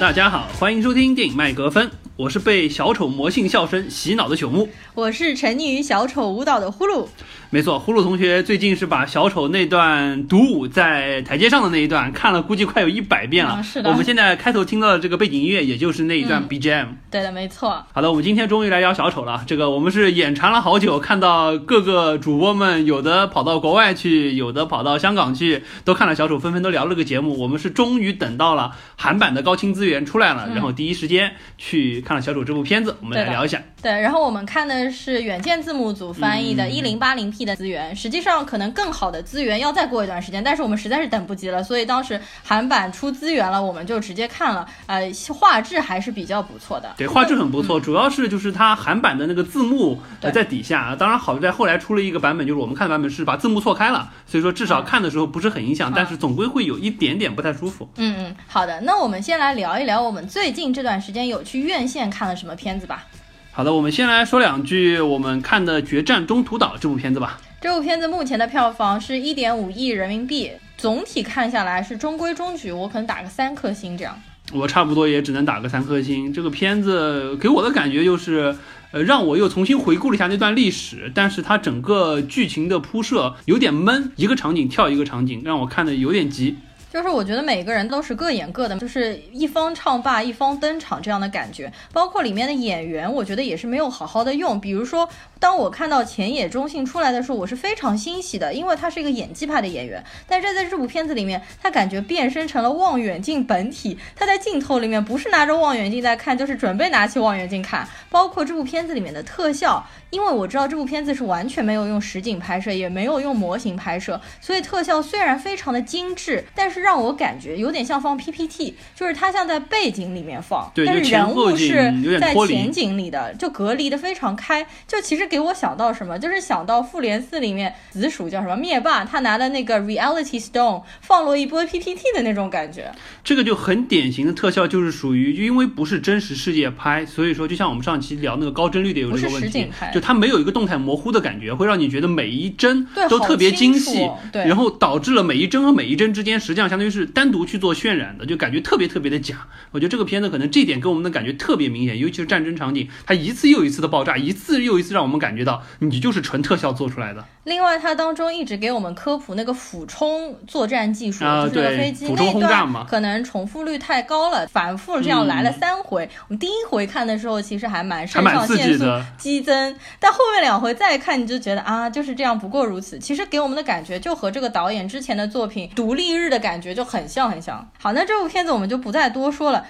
大家好，欢迎收听电影麦格芬，我是被小丑魔性笑声洗脑的朽木，我是沉溺于小丑舞蹈的呼噜。没错，呼噜同学最近是把小丑那段独舞在台阶上的那一段看了，估计快有一百遍了。嗯是的我们现在开头听到的这个背景音乐，也就是那一段嗯 BGM。对的，没错。好的，我们今天终于来聊小丑了。这个我们是眼馋了好久，看到各个主播们有的跑到国外去，有的跑到香港去，都看了小丑，纷纷都聊了个节目。我们是终于等到了韩版的高清资源出来了，嗯然后第一时间去看了小主这部片子，我们来聊一下。对，然后我们看的是远见字幕组翻译的 1080P 的资源，实际上可能更好的资源要再过一段时间，但是我们实在是等不及了，所以当时韩版出资源了，我们就直接看了。呃，画质还是比较不错的。对，画质很不错，主要是就是它韩版的那个字幕呃在底下，当然好在后来出了一个版本，就是我们看的版本是把字幕错开了，所以说至少嗯看的时候不是很影响，嗯但是总归会有一点点不太舒服。嗯嗯，好的，那我们先来聊一聊我们最近这段时间有去院线看了什么片子吧。好的，我们先来说两句我们看的《决战中途岛》这部片子吧。这部片子目前的票房是一点五亿人民币，总体看下来是中规中矩，我可能打个三颗星这样。我差不多也只能打个三颗星。这个片子给我的感觉就是，呃，让我又重新回顾了一下那段历史，但是它整个剧情的铺设有点闷，一个场景跳一个场景，让我看的有点急。就是我觉得每个人都是各演各的，就是一方唱罢一方登场这样的感觉。包括里面的演员，我觉得也是没有好好的用。比如说，当我看到前野中信出来的时候，我是非常欣喜的，因为他是一个演技派的演员。但是在这部片子里面，他感觉变身成了望远镜本体，他在镜头里面不是拿着望远镜在看，就是准备拿起望远镜看。包括这部片子里面的特效，因为我知道这部片子是完全没有用实景拍摄，也没有用模型拍摄，所以特效虽然非常的精致，但是让我感觉有点像放 PPT，就是它像在背景里面放，对但是人物是在前景里的，就隔离的非常开。就其实给我想到什么，就是想到复联四里面紫薯叫什么灭霸，他拿的那个 Reality Stone 放了一波 PPT 的那种感觉。这个就很典型的特效，就是属于因为不是真实世界拍，所以说就像我们上期聊那个高帧率的有这个问题不是实景拍，就它没有一个动态模糊的感觉，会让你觉得每一帧都特别精细，对然后导致了每一帧和每一帧之间实际上相当于是单独去做渲染的，就感觉特别特别的假。我觉得这个片子可能这点给我们的感觉特别明显，尤其是战争场景，它一次又一次的爆炸，一次又一次让我们感觉到你就是纯特效做出来的。另外，它当中一直给我们科普那个俯冲作战技术，啊就是那个飞机俯冲那一轰炸嘛段可能重复率太高了，反复这样来了嗯三回。我们第一回看的时候，其实还蛮还肾蛮刺上腺素激的，激增，但后面两回再看，你就觉得啊，就是这样，不过如此。其实给我们的感觉就和这个导演之前的作品《独立日》的感觉感觉就很像很像。好，那这部片子我们就不再多说了。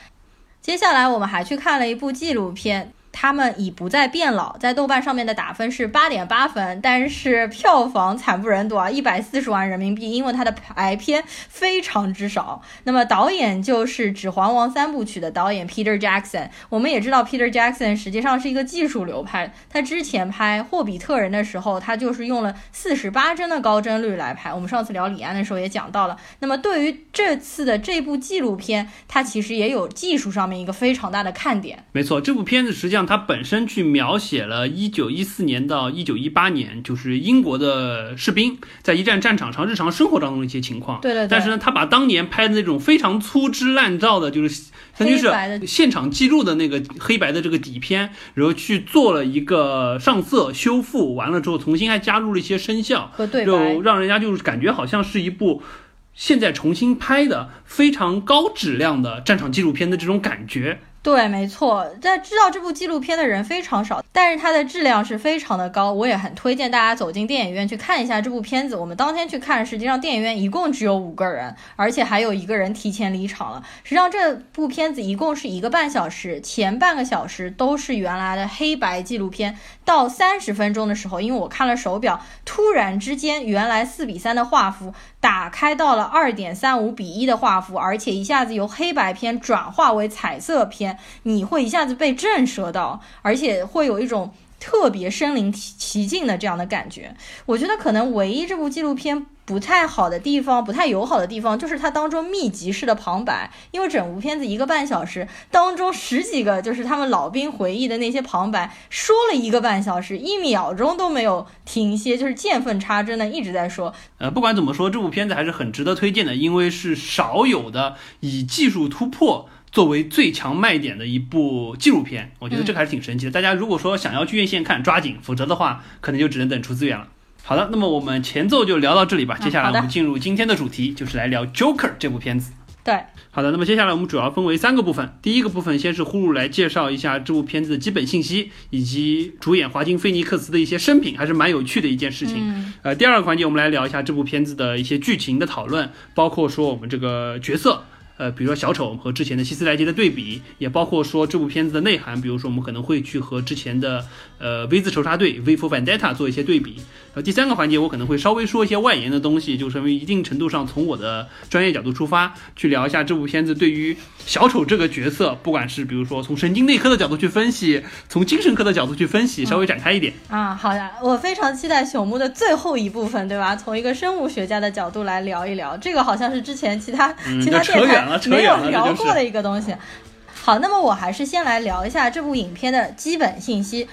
接下来我们还去看了一部纪录片。他们已不再变老，在豆瓣上面的打分是八点八分，但是票房惨不忍睹啊，一百四十万人民币，因为它的排片非常之少。那么导演就是《指环王》三部曲的导演 Peter Jackson。我们也知道 Peter Jackson 实际上是一个技术流派，他之前拍《霍比特人》的时候，他就是用了四十八帧的高帧率来拍。我们上次聊李安的时候也讲到了。那么对于这次的这部纪录片，它其实也有技术上面一个非常大的看点。没错，这部片子实际上它本身去描写了一九一四年到一九一八年，就是英国的士兵在一战战场上日常生活当中的一些情况。对对对但是呢，他把当年拍的那种非常粗制滥造的，就是相当于黑白的是现场记录的那个黑白的这个底片，然后去做了一个上色修复，完了之后重新还加入了一些声效，就让人家就是感觉好像是一部。现在重新拍的非常高质量的战场纪录片的这种感觉，对，没错，在知道这部纪录片的人非常少，但是它的质量是非常的高，我也很推荐大家走进电影院去看一下这部片子。我们当天去看，实际上电影院一共只有五个人，而且还有一个人提前离场了。实际上这部片子一共是一个半小时，前半个小时都是原来的黑白纪录片，到三十分钟的时候，因为我看了手表，突然之间原来四比三的画幅打开到了二点三五比一的画幅，而且一下子由黑白片转化为彩色片。你会一下子被震慑到，而且会有一种特别身临其境的这样的感觉。我觉得可能唯一这部纪录片不太好的地方，不太友好的地方，就是它当中密集式的旁白，因为整部片子一个半小时当中十几个就是他们老兵回忆的那些旁白，说了一个半小时，一秒钟都没有停歇，就是见缝插针的一直在说。呃，不管怎么说，这部片子还是很值得推荐的，因为是少有的以技术突破作为最强卖点的一部纪录片，我觉得这个还是挺神奇的。大家如果说想要去院线看，抓紧，否则的话，可能就只能等出资源了。好的，那么我们前奏就聊到这里吧。接下来我们进入今天的主题，就是来聊《Joker》这部片子。对，好的，那么接下来我们主要分为三个部分。第一个部分先是呼噜来介绍一下这部片子的基本信息，以及主演华金菲尼克斯的一些生平，还是蛮有趣的一件事情。嗯呃，第二个环节我们来聊一下这部片子的一些剧情的讨论，包括说我们这个角色。呃，比如说小丑和之前的希斯莱杰的对比，也包括说这部片子的内涵，比如说我们可能会去和之前的呃 V 字仇杀队 V for Vendetta 做一些对比。然后，第三个环节我可能会稍微说一些外延的东西，就是因为一定程度上从我的专业角度出发，去聊一下这部片子对于小丑这个角色，不管是比如说从神经内科的角度去分析，从精神科的角度去分析，稍微展开一点。啊，好的，我非常期待朽木的最后一部分，对吧？从一个生物学家的角度来聊一聊，这个好像是之前其他、嗯其他电台了扯远了这就是聊过的一个东西。好，那么我还是先来聊一下这部影片的基本信息。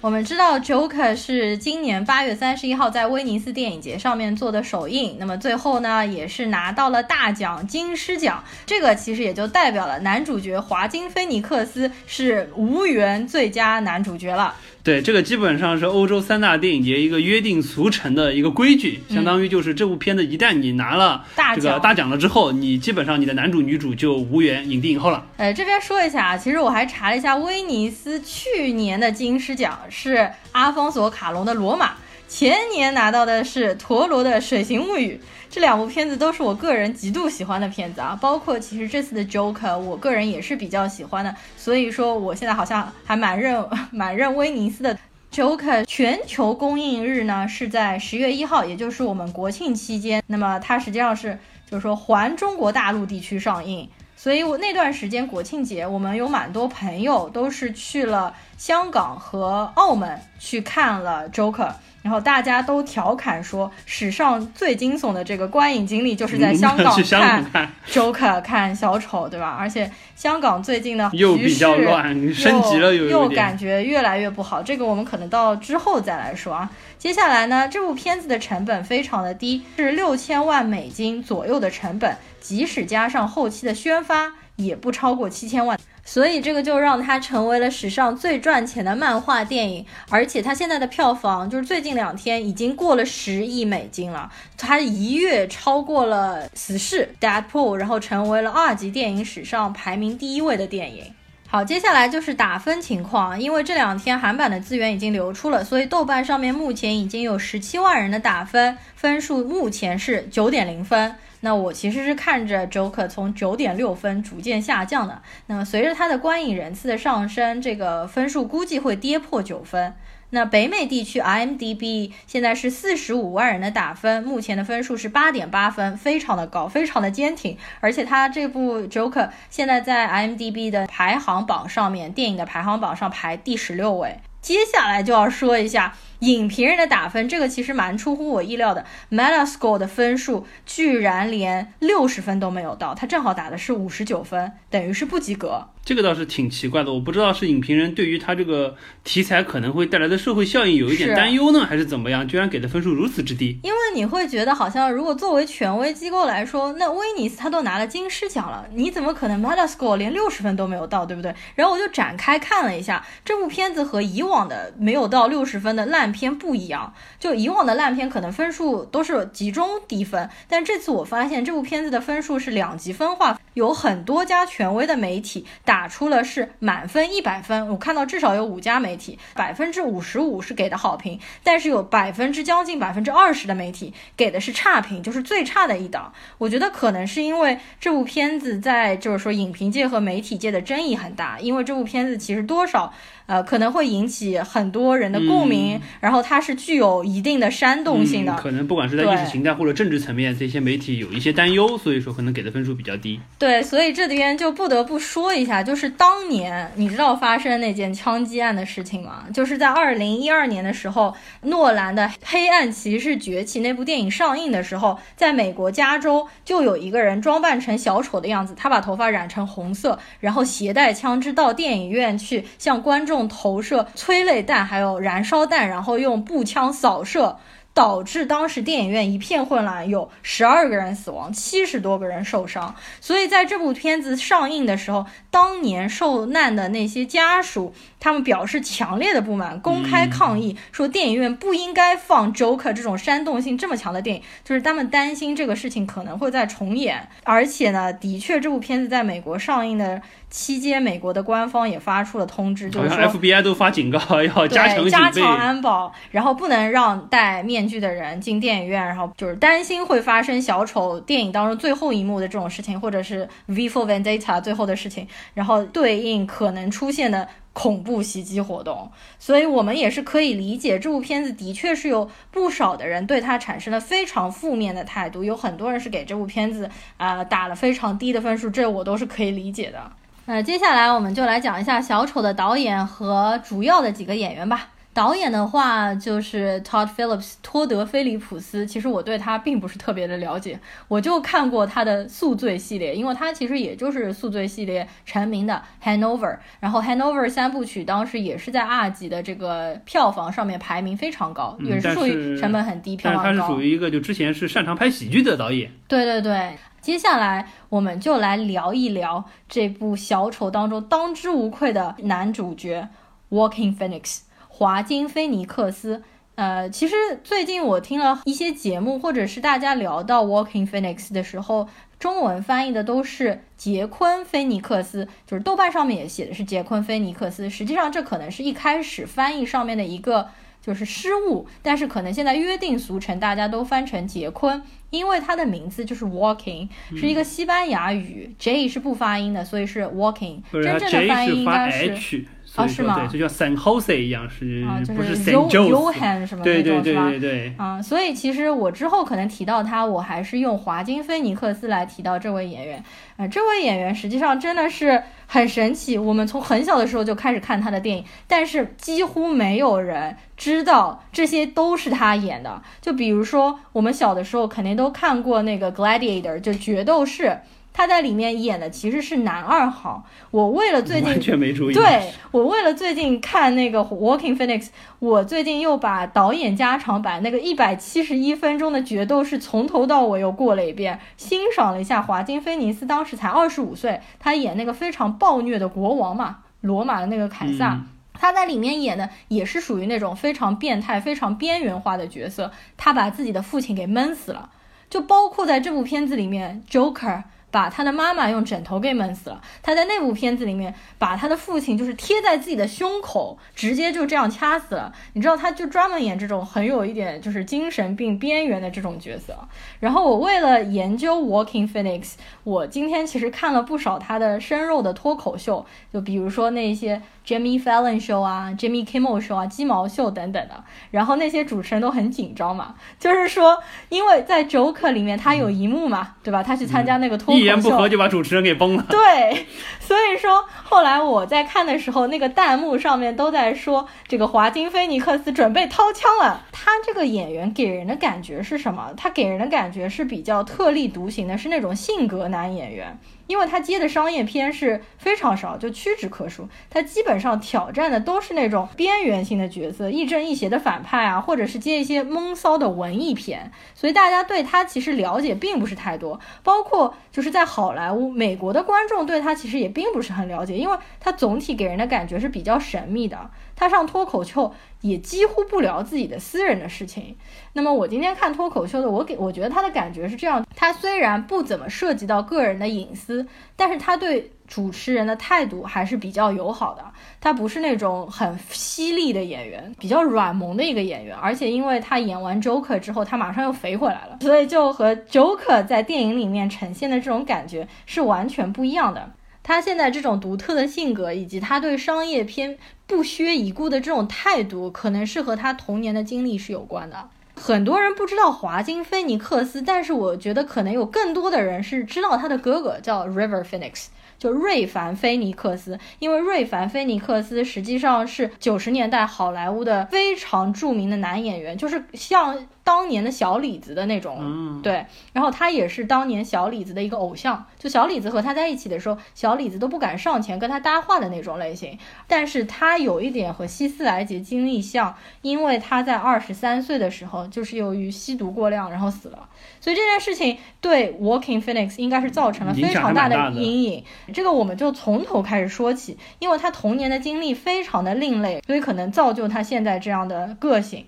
我们知道《Joker》是今年八月三十一号在威尼斯电影节上面做的首映，那么最后呢也是拿到了大奖金狮奖，这个其实也就代表了男主角华金菲尼克斯是无缘最佳男主角了。对，这个基本上是欧洲三大电影节一个约定俗成的一个规矩，嗯相当于就是这部片子一旦你拿了大奖这个大奖了之后，你基本上你的男主女主就无缘影帝影后了。呃，这边说一下啊，其实我还查了一下，威尼斯去年的金狮奖是阿方索卡隆的《罗马》，前年拿到的是陀螺的《水形物语》。这两部片子都是我个人极度喜欢的片子啊，包括其实这次的 Joker，我个人也是比较喜欢的，所以说我现在好像还蛮认 蛮认威尼斯的。Joker 全球公映日呢是在十月一号，也就是我们国庆期间。那么它实际上是就是说环中国大陆地区上映，所以我那段时间国庆节，我们有蛮多朋友都是去了香港和澳门去看了 Joker。然后大家都调侃说，史上最惊悚的这个观影经历就是在香港 去香港看看 Joker 看小丑，对吧？而且香港最近的局又比较势乱，升级了又。感觉越来越不好。这个我们可能到之后再来说啊。接下来呢，这部片子的成本非常的低，是六千万美金左右的成本，即使加上后期的宣发，也不超过七千万。所以这个就让它成为了史上最赚钱的漫画电影，而且它现在的票房就是最近两天已经过了十亿美金了，它一跃超过了《死侍》Deadpool，然后成为了二级电影史上排名第一位的电影。好，接下来就是打分情况，因为这两天韩版的资源已经流出了，所以豆瓣上面目前已经有十七万人的打分，分数目前是九点零分。那我其实是看着 Joker 从九点六分逐渐下降的，那么随着它的观影人次的上升，这个分数估计会跌破九分。那北美地区 IMDB 现在是四十五万人的打分，目前的分数是八点八分，非常的高，非常的坚挺。而且它这部 Joker 现在在 IMDB 的排行榜上面，电影的排行榜上排第十六位。接下来就要说一下影评人的打分，这个其实蛮出乎我意料的。Metascore 的分数居然连六十分都没有到，他正好打的是五十九分，等于是不及格。这个倒是挺奇怪的，我不知道是影评人对于他这个题材可能会带来的社会效应有一点担忧呢，还是怎么样？居然给的分数如此之低。因为你会觉得好像，如果作为权威机构来说，那威尼斯他都拿了金狮奖了，你怎么可能 Metascore 连六十分都没有到，对不对？然后我就展开看了一下这部片子和以往的没有到六十分的烂片不一样，就以往的烂片可能分数都是集中低分，但这次我发现这部片子的分数是两极分化，有很多家权威的媒体打出了是满分一百分，我看到至少有五家媒体百分之五十五是给的好评，但是有百分之将近百分之二十的媒体给的是差评，就是最差的一档。我觉得可能是因为这部片子在就是说影评界和媒体界的争议很大，因为这部片子其实多少呃可能会引起很多人的共鸣，然后它是具有一定的煽动性的。嗯，可能不管是在意识形态或者政治层面，这些媒体有一些担忧，所以说可能给的分数比较低。对，所以这里边就不得不说一下，就是当年你知道发生那件枪击案的事情吗？就是在二零一二年的时候，诺兰的《黑暗骑士崛起》那部电影上映的时候，在美国加州就有一个人装扮成小丑的样子，他把头发染成红色，然后携带枪支到电影院去向观众投射催泪弹还有燃烧弹，然后用步枪扫射。导致当时电影院一片混乱，有十二个人死亡，七十多个人受伤。所以在这部片子上映的时候，当年受难的那些家属，他们表示强烈的不满，公开抗议说电影院不应该放《Joker》这种煽动性这么强的电影，就是他们担心这个事情可能会再重演。而且呢，的确这部片子在美国上映的。期间，美国的官方也发出了通知，就是说 FBI 都发警告 要加强加强安保，然后不能让戴面具的人进电影院，然后就是担心会发生小丑电影当中最后一幕的这种事情，或者是 V for Vendetta 最后的事情，然后对应可能出现的恐怖袭击活动。所以我们也是可以理解，这部片子的确是有不少的人对它产生了非常负面的态度，有很多人是给这部片子啊打了非常低的分数，这我都是可以理解的。呃，接下来我们就来讲一下小丑的导演和主要的几个演员吧。导演的话就是 Todd Phillips 托德菲利普斯。其实我对他并不是特别的了解，我就看过他的宿醉系列，因为他其实也就是宿醉系列成名的 Hanover。然后 Hanover 三部曲当时也是在二级的这个票房上面排名非常高，也是属于成本很低，票房高。他是属于一个就之前是擅长拍喜剧的导演。对对对。接下来我们就来聊一聊这部小丑当中当之无愧的男主角 Walking Phoenix 华金菲尼克斯。呃，其实最近我听了一些节目，或者是大家聊到 Walking Phoenix 的时候，中文翻译的都是杰昆菲尼克斯，就是豆瓣上面也写的是杰昆菲尼克斯。实际上这可能是一开始翻译上面的一个就是失误，但是可能现在约定俗成，大家都翻成杰昆。因为他的名字就是 Walking，是一个西班牙语，J 是不发音的，所以是 Walking。真正的发音应该是。啊，是吗？对，就像 San Jose 一样，是啊就不是 San Jose 什么对对对对对。啊，所以其实我之后可能提到他，我还是用华金菲尼克斯来提到这位演员。啊，这位演员实际上真的是很神奇。我们从很小的时候就开始看他的电影，但是几乎没有人知道这些都是他演的。就比如说，我们小的时候肯定都看过那个 Gladiator，就决斗士。他在里面演的其实是男二号。我为了最近完全没注意。对我为了最近看那个 Walking Phoenix，我最近又把导演加长版那个一百七十一分钟的决斗是从头到尾又过了一遍，欣赏了一下华金菲尼斯当时才二十五岁，他演那个非常暴虐的国王嘛，罗马的那个凯撒，他在里面演的也是属于那种非常变态、非常边缘化的角色，他把自己的父亲给闷死了，就包括在这部片子里面 Joker。把他的妈妈用枕头给闷死了。他在那部片子里面把他的父亲就是贴在自己的胸口，直接就这样掐死了。你知道，他就专门演这种很有一点就是精神病边缘的这种角色。然后我为了研究 Walking Phoenix，我今天其实看了不少他的生肉的脱口秀，就比如说那些。Jimmy Fallon Show 啊，Jimmy Kimmel Show 啊，鸡毛秀等等的，然后那些主持人都很紧张嘛，就是说，因为在 Joker 里面他有一幕嘛，对吧？他去参加那个脱口，一言不合就把主持人给崩了。对，所以说后来我在看的时候，那个弹幕上面都在说这个华金菲尼克斯准备掏枪了。他这个演员给人的感觉是什么？他给人的感觉是比较特立独行的，是那种性格男演员。因为他接的商业片是非常少，就屈指可数。他基本上挑战的都是那种边缘性的角色，亦正亦邪的反派啊，或者是接一些闷骚的文艺片。所以大家对他其实了解并不是太多，包括就是在好莱坞，美国的观众对他其实也并不是很了解，因为他总体给人的感觉是比较神秘的。他上脱口秀也几乎不聊自己的私人的事情。那么我今天看脱口秀的，我给我觉得他的感觉是这样：他虽然不怎么涉及到个人的隐私，但是他对主持人的态度还是比较友好的。他不是那种很犀利的演员，比较软萌的一个演员。而且因为他演完 Joker 之后，他马上又肥回来了，所以就和 Joker 在电影里面呈现的这种感觉是完全不一样的。他现在这种独特的性格，以及他对商业片不屑一顾的这种态度，可能是和他童年的经历是有关的。很多人不知道华金菲尼克斯，但是我觉得可能有更多的人是知道他的哥哥叫 River Phoenix，就瑞凡菲尼克斯。因为瑞凡菲尼克斯实际上是九十年代好莱坞的非常著名的男演员，就是像。当年的小李子的那种，嗯，对，然后他也是当年小李子的一个偶像，就小李子和他在一起的时候，小李子都不敢上前跟他搭话的那种类型。但是他有一点和希斯莱杰经历像，因为他在二十三岁的时候就是由于吸毒过量然后死了，所以这件事情对 Walking Phoenix 应该是造成了非常大的阴影。这个我们就从头开始说起，因为他童年的经历非常的另类，所以可能造就他现在这样的个性。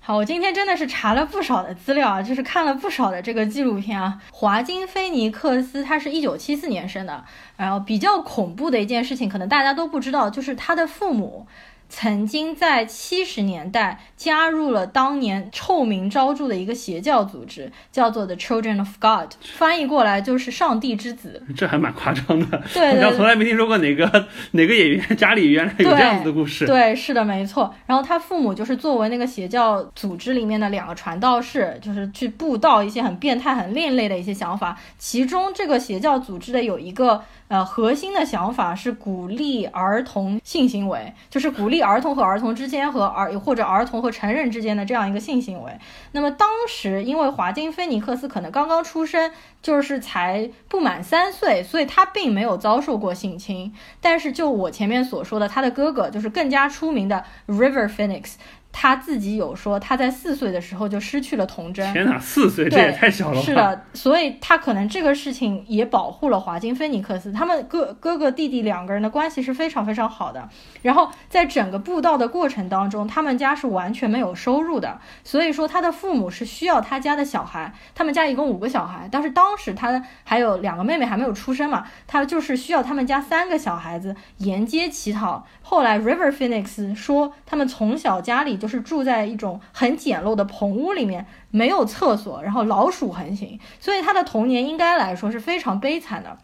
好，我今天真的是查了不少的资料啊，就是看了不少的这个纪录片啊。华金菲尼克斯他是一九七四年生的，然后比较恐怖的一件事情，可能大家都不知道，就是他的父母。曾经在七十年代加入了当年臭名昭著的一个邪教组织，叫做 The Children of God，翻译过来就是上帝之子。这还蛮夸张的，对，我从来没听说过哪个 哪个演员家里原来有这样子的故事。对，是的，没错。然后他父母就是作为那个邪教组织里面的两个传道士，就是去布道一些很变态、很另类的一些想法。其中这个邪教组织的有一个。呃，核心的想法是鼓励儿童性行为，就是鼓励儿童和儿童之间和儿或者儿童和成人之间的这样一个性行为。那么当时因为华金菲尼克斯可能刚刚出生，就是才不满三岁，所以他并没有遭受过性侵。但是就我前面所说的，他的哥哥就是更加出名的 River Phoenix。他自己有说，他在四岁的时候就失去了童真。天哪，四岁这也太小了。是的，所以他可能这个事情也保护了华金菲尼克斯。他们哥哥哥弟弟两个人的关系是非常非常好的。然后在整个布道的过程当中，他们家是完全没有收入的，所以说他的父母是需要他家的小孩。他们家一共五个小孩，但是当时他还有两个妹妹还没有出生嘛，他就是需要他们家三个小孩子沿街乞讨。后来 River Phoenix 说，他们从小家里就是住在一种很简陋的棚屋里面，没有厕所，然后老鼠横行，所以他的童年应该来说是非常悲惨的。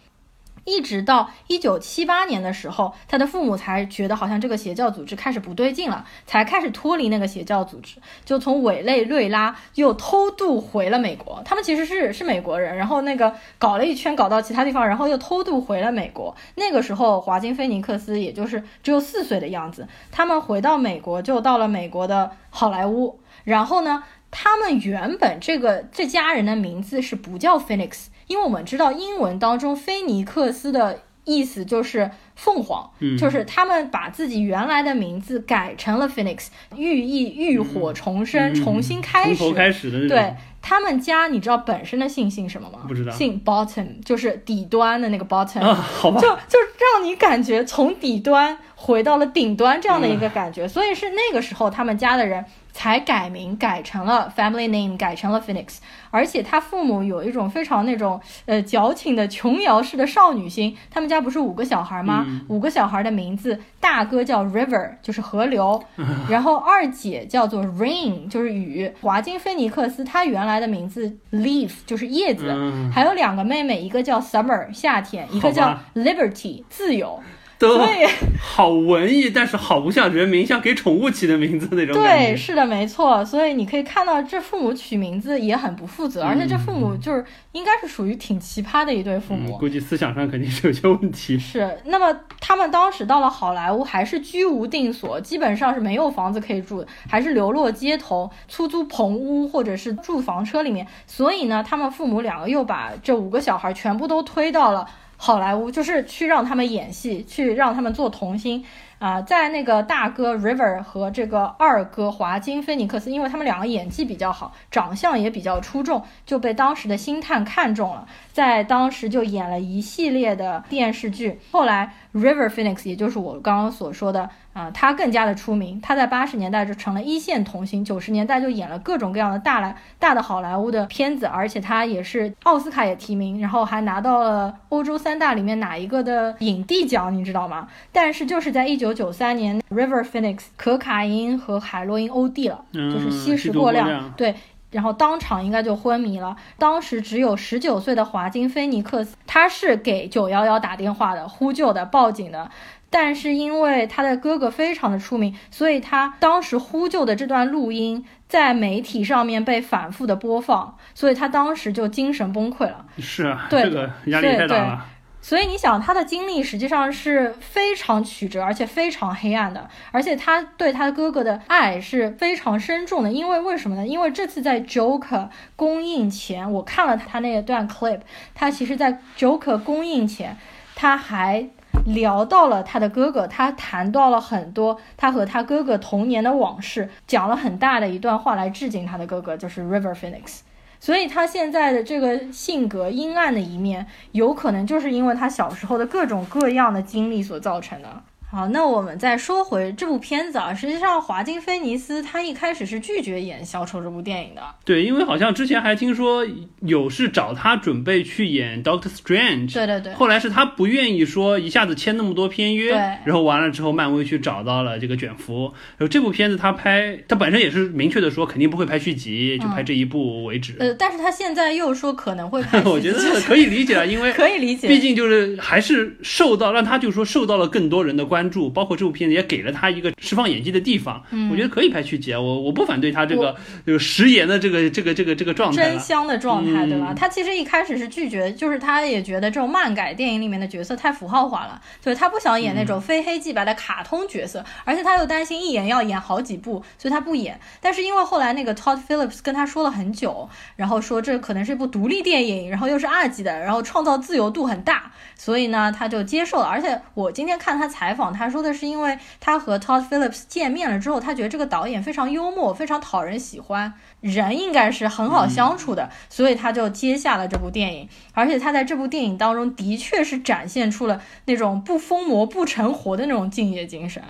一直到一九七八年的时候，他的父母才觉得好像这个邪教组织开始不对劲了，才开始脱离那个邪教组织，就从委内瑞拉又偷渡回了美国。他们其实是是美国人，然后那个搞了一圈搞到其他地方，然后又偷渡回了美国。那个时候，华金菲尼克斯也就是只有四岁的样子。他们回到美国，就到了美国的好莱坞。然后呢，他们原本这个这家人的名字是不叫 Phoenix。因为我们知道英文当中菲尼克斯的意思就是凤凰，就是他们把自己原来的名字改成了 Phoenix，寓意浴火重生，重新开始。从头开始的对他们家，你知道本身的姓姓什么吗？不知道。姓 Bottom，就是底端的那个 Bottom。啊，好吧。就就让你感觉从底端回到了顶端这样的一个感觉，所以是那个时候他们家的人。才改名改成了 family name，改成了 Phoenix，而且他父母有一种非常那种呃矫情的琼瑶式的少女心。他们家不是五个小孩吗？五个小孩的名字，大哥叫 River，就是河流，然后二姐叫做 Rain，就是雨。华金菲尼克斯他原来的名字 Leaf，就是叶子。还有两个妹妹，一个叫 Summer，夏天，一个叫 Liberty，自由。对，好文艺，但是好不像人名，像给宠物起的名字那种对，是的，没错。所以你可以看到，这父母取名字也很不负责，而且这父母就是应该是属于挺奇葩的一对父母。估计思想上肯定是有些问题。是，那么他们当时到了好莱坞，还是居无定所，基本上是没有房子可以住，还是流落街头，出租棚屋或者是住房车里面。所以呢，他们父母两个又把这五个小孩全部都推到了。好莱坞就是去让他们演戏，去让他们做童星。啊，在那个大哥 River 和这个二哥华金菲尼克斯，因为他们两个演技比较好，长相也比较出众，就被当时的星探看中了，在当时就演了一系列的电视剧。后来 River Phoenix，也就是我刚刚所说的啊，他更加的出名，他在八十年代就成了一线童星，九十年代就演了各种各样的大来大的好莱坞的片子，而且他也是奥斯卡也提名，然后还拿到了欧洲三大里面哪一个的影帝奖，你知道吗？但是就是在一九九三年，River Phoenix 可卡因和海洛因 OD 了，就是吸食过量，对，然后当场应该就昏迷了。当时只有十九岁的华金菲尼克斯，他是给九幺幺打电话的，呼救的，报警的。但是因为他的哥哥非常的出名，所以他当时呼救的这段录音在媒体上面被反复的播放，所以他当时就精神崩溃了。是啊，这个压力太大了。所以你想，他的经历实际上是非常曲折，而且非常黑暗的，而且他对他哥哥的爱是非常深重的。因为为什么呢？因为这次在 Joker 公映前，我看了他那一段 clip，他其实在 Joker 公映前，他还聊到了他的哥哥，他谈到了很多他和他哥哥童年的往事，讲了很大的一段话来致敬他的哥哥，就是 River Phoenix。所以他现在的这个性格阴暗的一面，有可能就是因为他小时候的各种各样的经历所造成的。好，那我们再说回这部片子啊。实际上，华金菲尼斯他一开始是拒绝演小丑这部电影的。对，因为好像之前还听说有是找他准备去演 Doctor Strange。对对对。后来是他不愿意说一下子签那么多片约。对。然后完了之后，漫威去找到了这个卷福。然后这部片子他拍，他本身也是明确的说肯定不会拍续集，就拍这一部为止。呃，但是他现在又说可能会拍。我觉得可以理解了，因为 可以理解，毕竟就是还是受到让他就说受到了更多人的关注，包括这部片子也给了他一个释放演技的地方，我觉得可以拍续集啊，我我不反对他这个就食言的这个这个这个这个状态，真香的状态，对吧？他其实一开始是拒绝，就是他也觉得这种漫改电影里面的角色太符号化了，所以他不想演那种非黑即白的卡通角色，而且他又担心一演要演好几部，所以他不演。但是因为后来那个 Todd Phillips 跟他说了很久，然后说这可能是一部独立电影，然后又是二级的，然后创造自由度很大，所以呢他就接受了。而且我今天看他采访，他说的是因为。他和 Todd Phillips 见面了之后，他觉得这个导演非常幽默，非常讨人喜欢，人应该是很好相处的，所以他就接下了这部电影。而且他在这部电影当中的确是展现出了那种不疯魔不成活的那种敬业精神。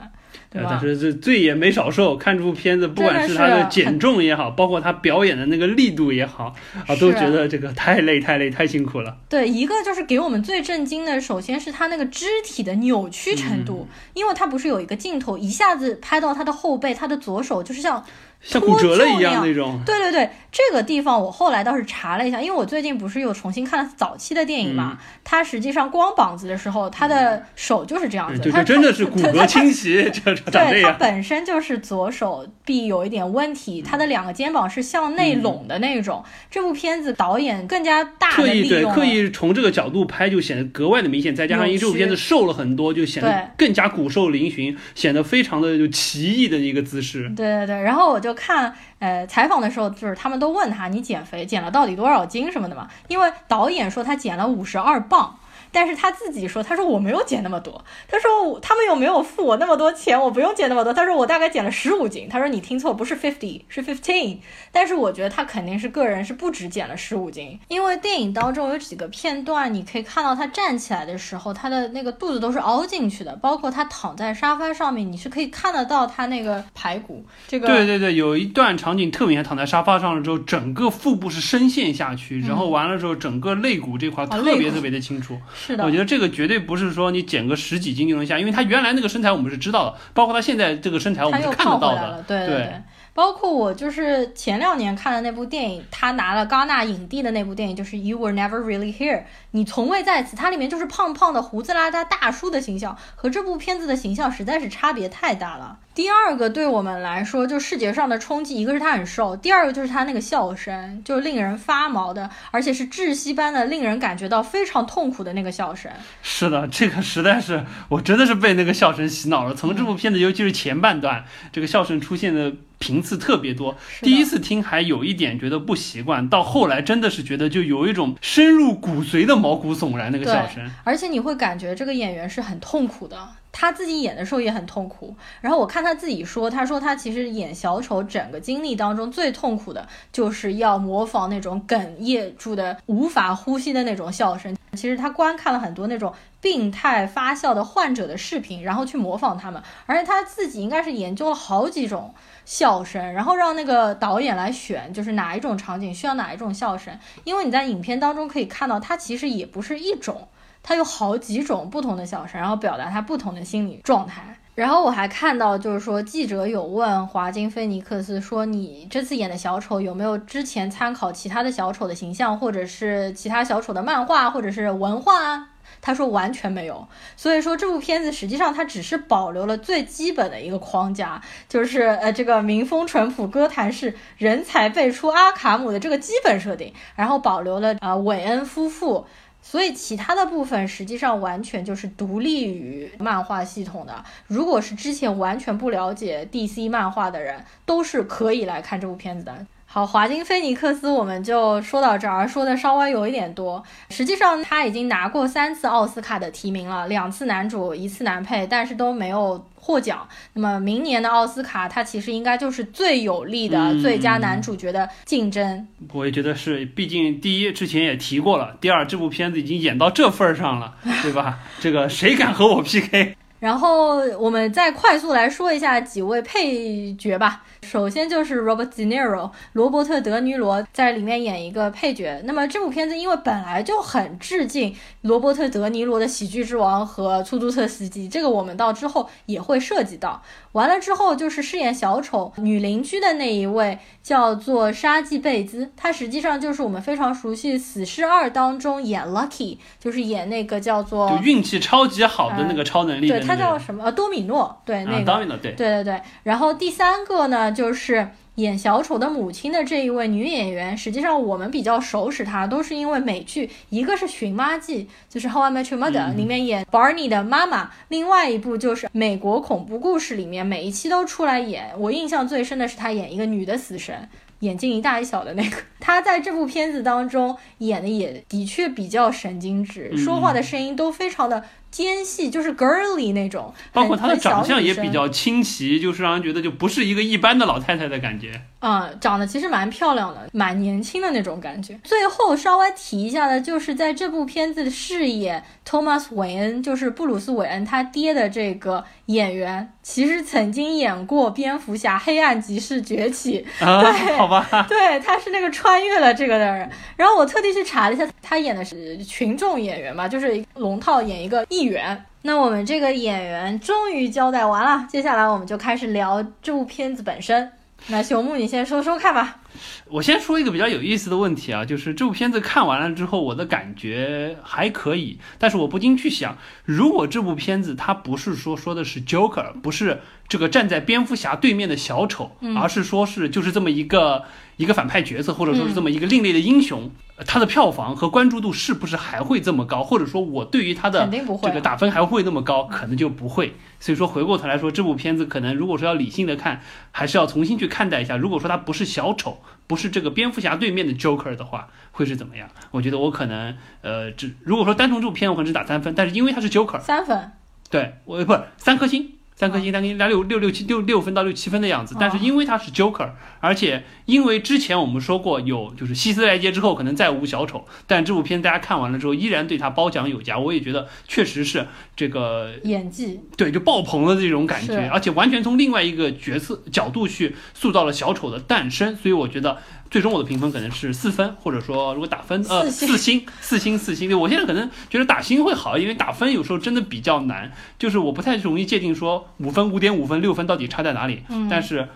但是这罪也没少受，看这部片子，不管是他的减重也好，包括他表演的那个力度也好，啊，都觉得这个太累、太累、太辛苦了。对，一个就是给我们最震惊的，首先是他那个肢体的扭曲程度，因为他不是有一个镜头一下子拍到他的后背，他的左手就是像。像骨折了一样那种。对对对，这个地方我后来倒是查了一下，因为我最近不是又重新看了早期的电影嘛，他实际上光膀子的时候，他的手就是这样子，他真的是骨骼倾斜，这长对他本身就是左手臂有一点问题，他的两个肩膀是向内拢的那种。这部片子导演更加大的利用，刻意从这个角度拍，就显得格外的明显。再加上因为这部片子瘦了很多，就显得更加骨瘦嶙峋，显得非常的就奇异的一个姿势。对对对，然后我就。看，呃，采访的时候，就是他们都问他，你减肥减了到底多少斤什么的嘛？因为导演说他减了五十二磅。但是他自己说，他说我没有减那么多，他说他们又没有付我那么多钱，我不用减那么多。他说我大概减了十五斤，他说你听错，不是 fifty，是 fifteen。但是我觉得他肯定是个人是不止减了十五斤，因为电影当中有几个片段，你可以看到他站起来的时候，他的那个肚子都是凹进去的，包括他躺在沙发上面，你是可以看得到他那个排骨。这个对对对，有一段场景特明显，躺在沙发上了之后，整个腹部是深陷下去，然后完了之后，整个肋骨这块特别特别的清楚。是的，我觉得这个绝对不是说你减个十几斤就能下，因为他原来那个身材我们是知道的，包括他现在这个身材我们是看得到的。对对对，包括我就是前两年看的那部电影，他拿了戛纳影帝的那部电影，就是 You Were Never Really Here，你从未在此。它里面就是胖胖的胡子拉碴大叔的形象，和这部片子的形象实在是差别太大了。第二个对我们来说，就视觉上的冲击，一个是他很瘦，第二个就是他那个笑声，就令人发毛的，而且是窒息般的，令人感觉到非常痛苦的那个笑声。是的，这个实在是，我真的是被那个笑声洗脑了。从这部片子，尤其是前半段，这个笑声出现的频次特别多。第一次听还有一点觉得不习惯，到后来真的是觉得就有一种深入骨髓的毛骨悚然那个笑声。而且你会感觉这个演员是很痛苦的。他自己演的时候也很痛苦，然后我看他自己说，他说他其实演小丑整个经历当中最痛苦的就是要模仿那种哽咽住的无法呼吸的那种笑声。其实他观看了很多那种病态发笑的患者的视频，然后去模仿他们，而且他自己应该是研究了好几种笑声，然后让那个导演来选，就是哪一种场景需要哪一种笑声。因为你在影片当中可以看到，他其实也不是一种。他有好几种不同的笑声，然后表达他不同的心理状态。然后我还看到，就是说记者有问华金菲尼克斯说：“你这次演的小丑有没有之前参考其他的小丑的形象，或者是其他小丑的漫画或者是文化啊？”他说完全没有。所以说这部片子实际上它只是保留了最基本的一个框架，就是呃这个民风淳朴、哥谭是人才辈出阿卡姆的这个基本设定，然后保留了呃韦恩夫妇。所以其他的部分实际上完全就是独立于漫画系统的。如果是之前完全不了解 DC 漫画的人，都是可以来看这部片子的。好，华金菲尼克斯我们就说到这儿，说的稍微有一点多。实际上他已经拿过三次奥斯卡的提名了，两次男主，一次男配，但是都没有获奖。那么明年的奥斯卡，他其实应该就是最有力的最佳男主角的竞争。我也觉得是，毕竟第一之前也提过了，第二这部片子已经演到这份儿上了，对吧？这个谁敢和我 PK？然后我们再快速来说一下几位配角吧。首先就是 Robert De Niro，罗伯特·德尼罗在里面演一个配角。那么这部片子因为本来就很致敬罗伯特·德尼罗的《喜剧之王》和《出租车司机》，这个我们到之后也会涉及到。完了之后就是饰演小丑女邻居的那一位，叫做沙季·贝兹，她实际上就是我们非常熟悉《死侍二》当中演 Lucky，就是演那个叫做就运气超级好的那个超能力的对，他叫什么？呃，多米诺，对，那个，多米诺，对，对对对。然后第三个呢，就是演小丑的母亲的这一位女演员，实际上我们比较熟识她，都是因为美剧，一个是《寻妈记》，就是《How I Met Your Mother》里面演 Barney 的妈妈，另外一部就是《美国恐怖故事》里面每一期都出来演。我印象最深的是她演一个女的死神，眼睛一大一小的那个。她在这部片子当中演的也的确比较神经质，说话的声音都非常的。尖细就是 girly 那种，包括她的长相也比较清奇，就是让人觉得就不是一个一般的老太太的感觉。嗯，长得其实蛮漂亮的，蛮年轻的那种感觉。最后稍微提一下的，就是在这部片子饰演 Thomas 韦恩，就是布鲁斯韦恩他爹的这个演员，其实曾经演过蝙蝠侠黑暗骑士崛起。对，好吧。对，他是那个穿越了这个的人。然后我特地去查了一下，他演的是群众演员嘛，就是龙套演一个议员。那我们这个演员终于交代完了，接下来我们就开始聊这部片子本身。那熊木，你先说说看吧。我先说一个比较有意思的问题啊，就是这部片子看完了之后，我的感觉还可以，但是我不禁去想，如果这部片子它不是说说的是 Joker，不是这个站在蝙蝠侠对面的小丑，而是说是就是这么一个一个反派角色，或者说是这么一个另类的英雄。它的票房和关注度是不是还会这么高？或者说，我对于它的这个打分还会那么高？可能就不会。所以说，回过头来说，这部片子可能如果说要理性的看，还是要重新去看待一下。如果说它不是小丑，不是这个蝙蝠侠对面的 Joker 的话，会是怎么样？我觉得我可能呃，只如果说单从这部片，我可能只打三分。但是因为它是 Joker，三分，对我不是三颗星。三颗星，三颗星，六六六七六六分到六七分的样子。但是因为他是 Joker，而且因为之前我们说过有就是希斯莱杰之后可能再无小丑，但这部片大家看完了之后依然对他褒奖有加。我也觉得确实是这个演技，对，就爆棚的这种感觉，而且完全从另外一个角色角度去塑造了小丑的诞生。所以我觉得。最终我的评分可能是四分，或者说如果打分呃四星四星四星。对我现在可能觉得打星会好，因为打分有时候真的比较难，就是我不太容易界定说五分五点五分六分到底差在哪里。嗯，但是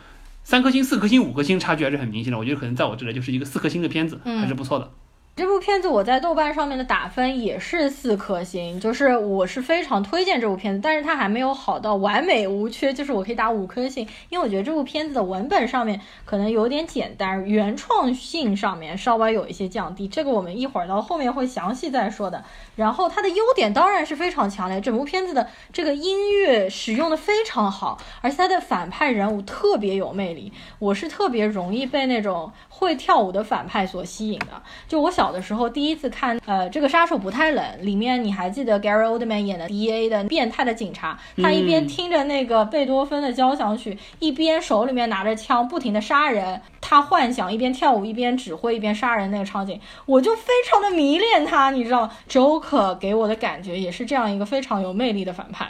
三颗星四颗星五颗星差距还是很明显的。我觉得可能在我这里就是一个四颗星的片子，还是不错的。这部片子我在豆瓣上面的打分也是四颗星，就是我是非常推荐这部片子，但是它还没有好到完美无缺，就是我可以打五颗星，因为我觉得这部片子的文本上面可能有点简单，原创性上面稍微有一些降低，这个我们一会儿到后面会详细再说的。然后它的优点当然是非常强烈，整部片子的这个音乐使用的非常好，而且它的反派人物特别有魅力，我是特别容易被那种会跳舞的反派所吸引的，就我小。小的时候第一次看，呃，这个杀手不太冷，里面你还记得 Gary Oldman 演的 D A 的变态的警察，他一边听着那个贝多芬的交响曲，一边手里面拿着枪不停的杀人，他幻想一边跳舞一边指挥一边杀人那个场景，我就非常的迷恋他，你知道，Joker 给我的感觉也是这样一个非常有魅力的反派。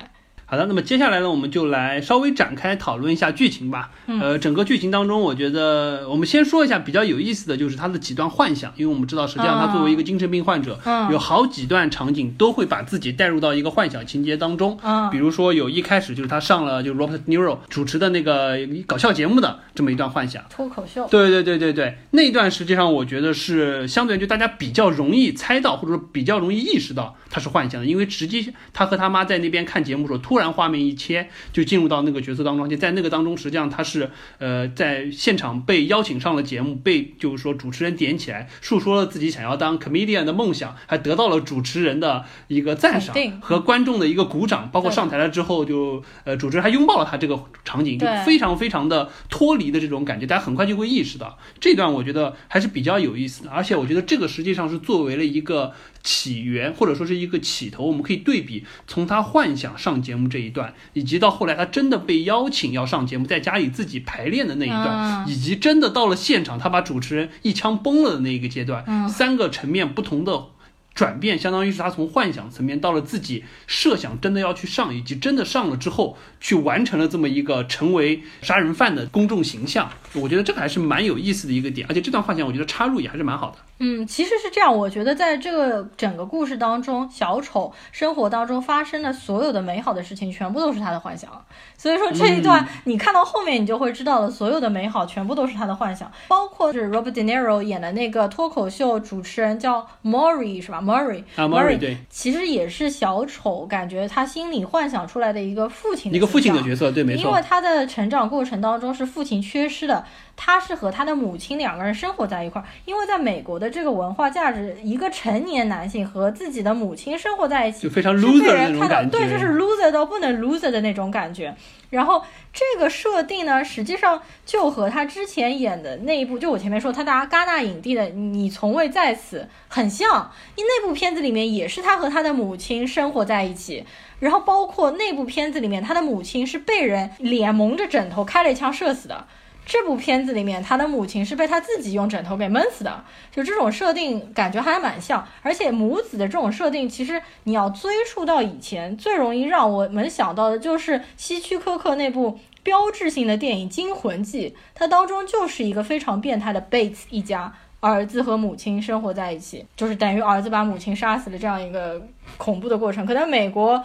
好的，那么接下来呢，我们就来稍微展开讨论一下剧情吧。呃，整个剧情当中，我觉得我们先说一下比较有意思的就是他的几段幻想，因为我们知道，实际上他作为一个精神病患者，有好几段场景都会把自己带入到一个幻想情节当中。嗯，比如说有一开始就是他上了就是 Robert Niro 主持的那个搞笑节目的这么一段幻想，脱口秀。对对对对对，那一段实际上我觉得是相对就大家比较容易猜到，或者说比较容易意识到他是幻想的，因为直接他和他妈在那边看节目时候突。突然画面一切就进入到那个角色当中，而且在那个当中，实际上他是呃在现场被邀请上了节目，被就是说主持人点起来，述说了自己想要当 comedian 的梦想，还得到了主持人的一个赞赏和观众的一个鼓掌，包括上台了之后就呃主持人还拥抱了他这个场景，就非常非常的脱离的这种感觉，大家很快就会意识到这段，我觉得还是比较有意思的，而且我觉得这个实际上是作为了一个。起源或者说是一个起头，我们可以对比从他幻想上节目这一段，以及到后来他真的被邀请要上节目，在家里自己排练的那一段，以及真的到了现场他把主持人一枪崩了的那一个阶段，三个层面不同的。转变相当于是他从幻想层面到了自己设想真的要去上，以及真的上了之后去完成了这么一个成为杀人犯的公众形象。我觉得这个还是蛮有意思的一个点，而且这段幻想我觉得插入也还是蛮好的。嗯，其实是这样，我觉得在这个整个故事当中，小丑生活当中发生的所有的美好的事情，全部都是他的幻想。所以说这一段你看到后面，你就会知道了，所有的美好全部都是他的幻想，包括是 Robert De Niro 演的那个脱口秀主持人叫 Maury 是吧？Murray 啊，Murray 对，其实也是小丑，感觉他心里幻想出来的一个父亲，一个父亲的角色，对，没错。因为他的成长过程当中是父亲缺失的，他是和他的母亲两个人生活在一块儿。因为在美国的这个文化价值，一个成年男性和自己的母亲生活在一起，就非常 loser 的那种感觉，对，就是 loser 到不能 loser 的那种感觉。然后这个设定呢，实际上就和他之前演的那一部，就我前面说他拿戛纳影帝的《你从未在此》很像。因那部片子里面也是他和他的母亲生活在一起，然后包括那部片子里面他的母亲是被人脸蒙着枕头开了一枪射死的。这部片子里面，他的母亲是被他自己用枕头给闷死的，就这种设定感觉还蛮像。而且母子的这种设定，其实你要追溯到以前，最容易让我们想到的就是希区柯克那部标志性的电影《惊魂记》，它当中就是一个非常变态的贝茨一家，儿子和母亲生活在一起，就是等于儿子把母亲杀死了这样一个恐怖的过程。可能美国。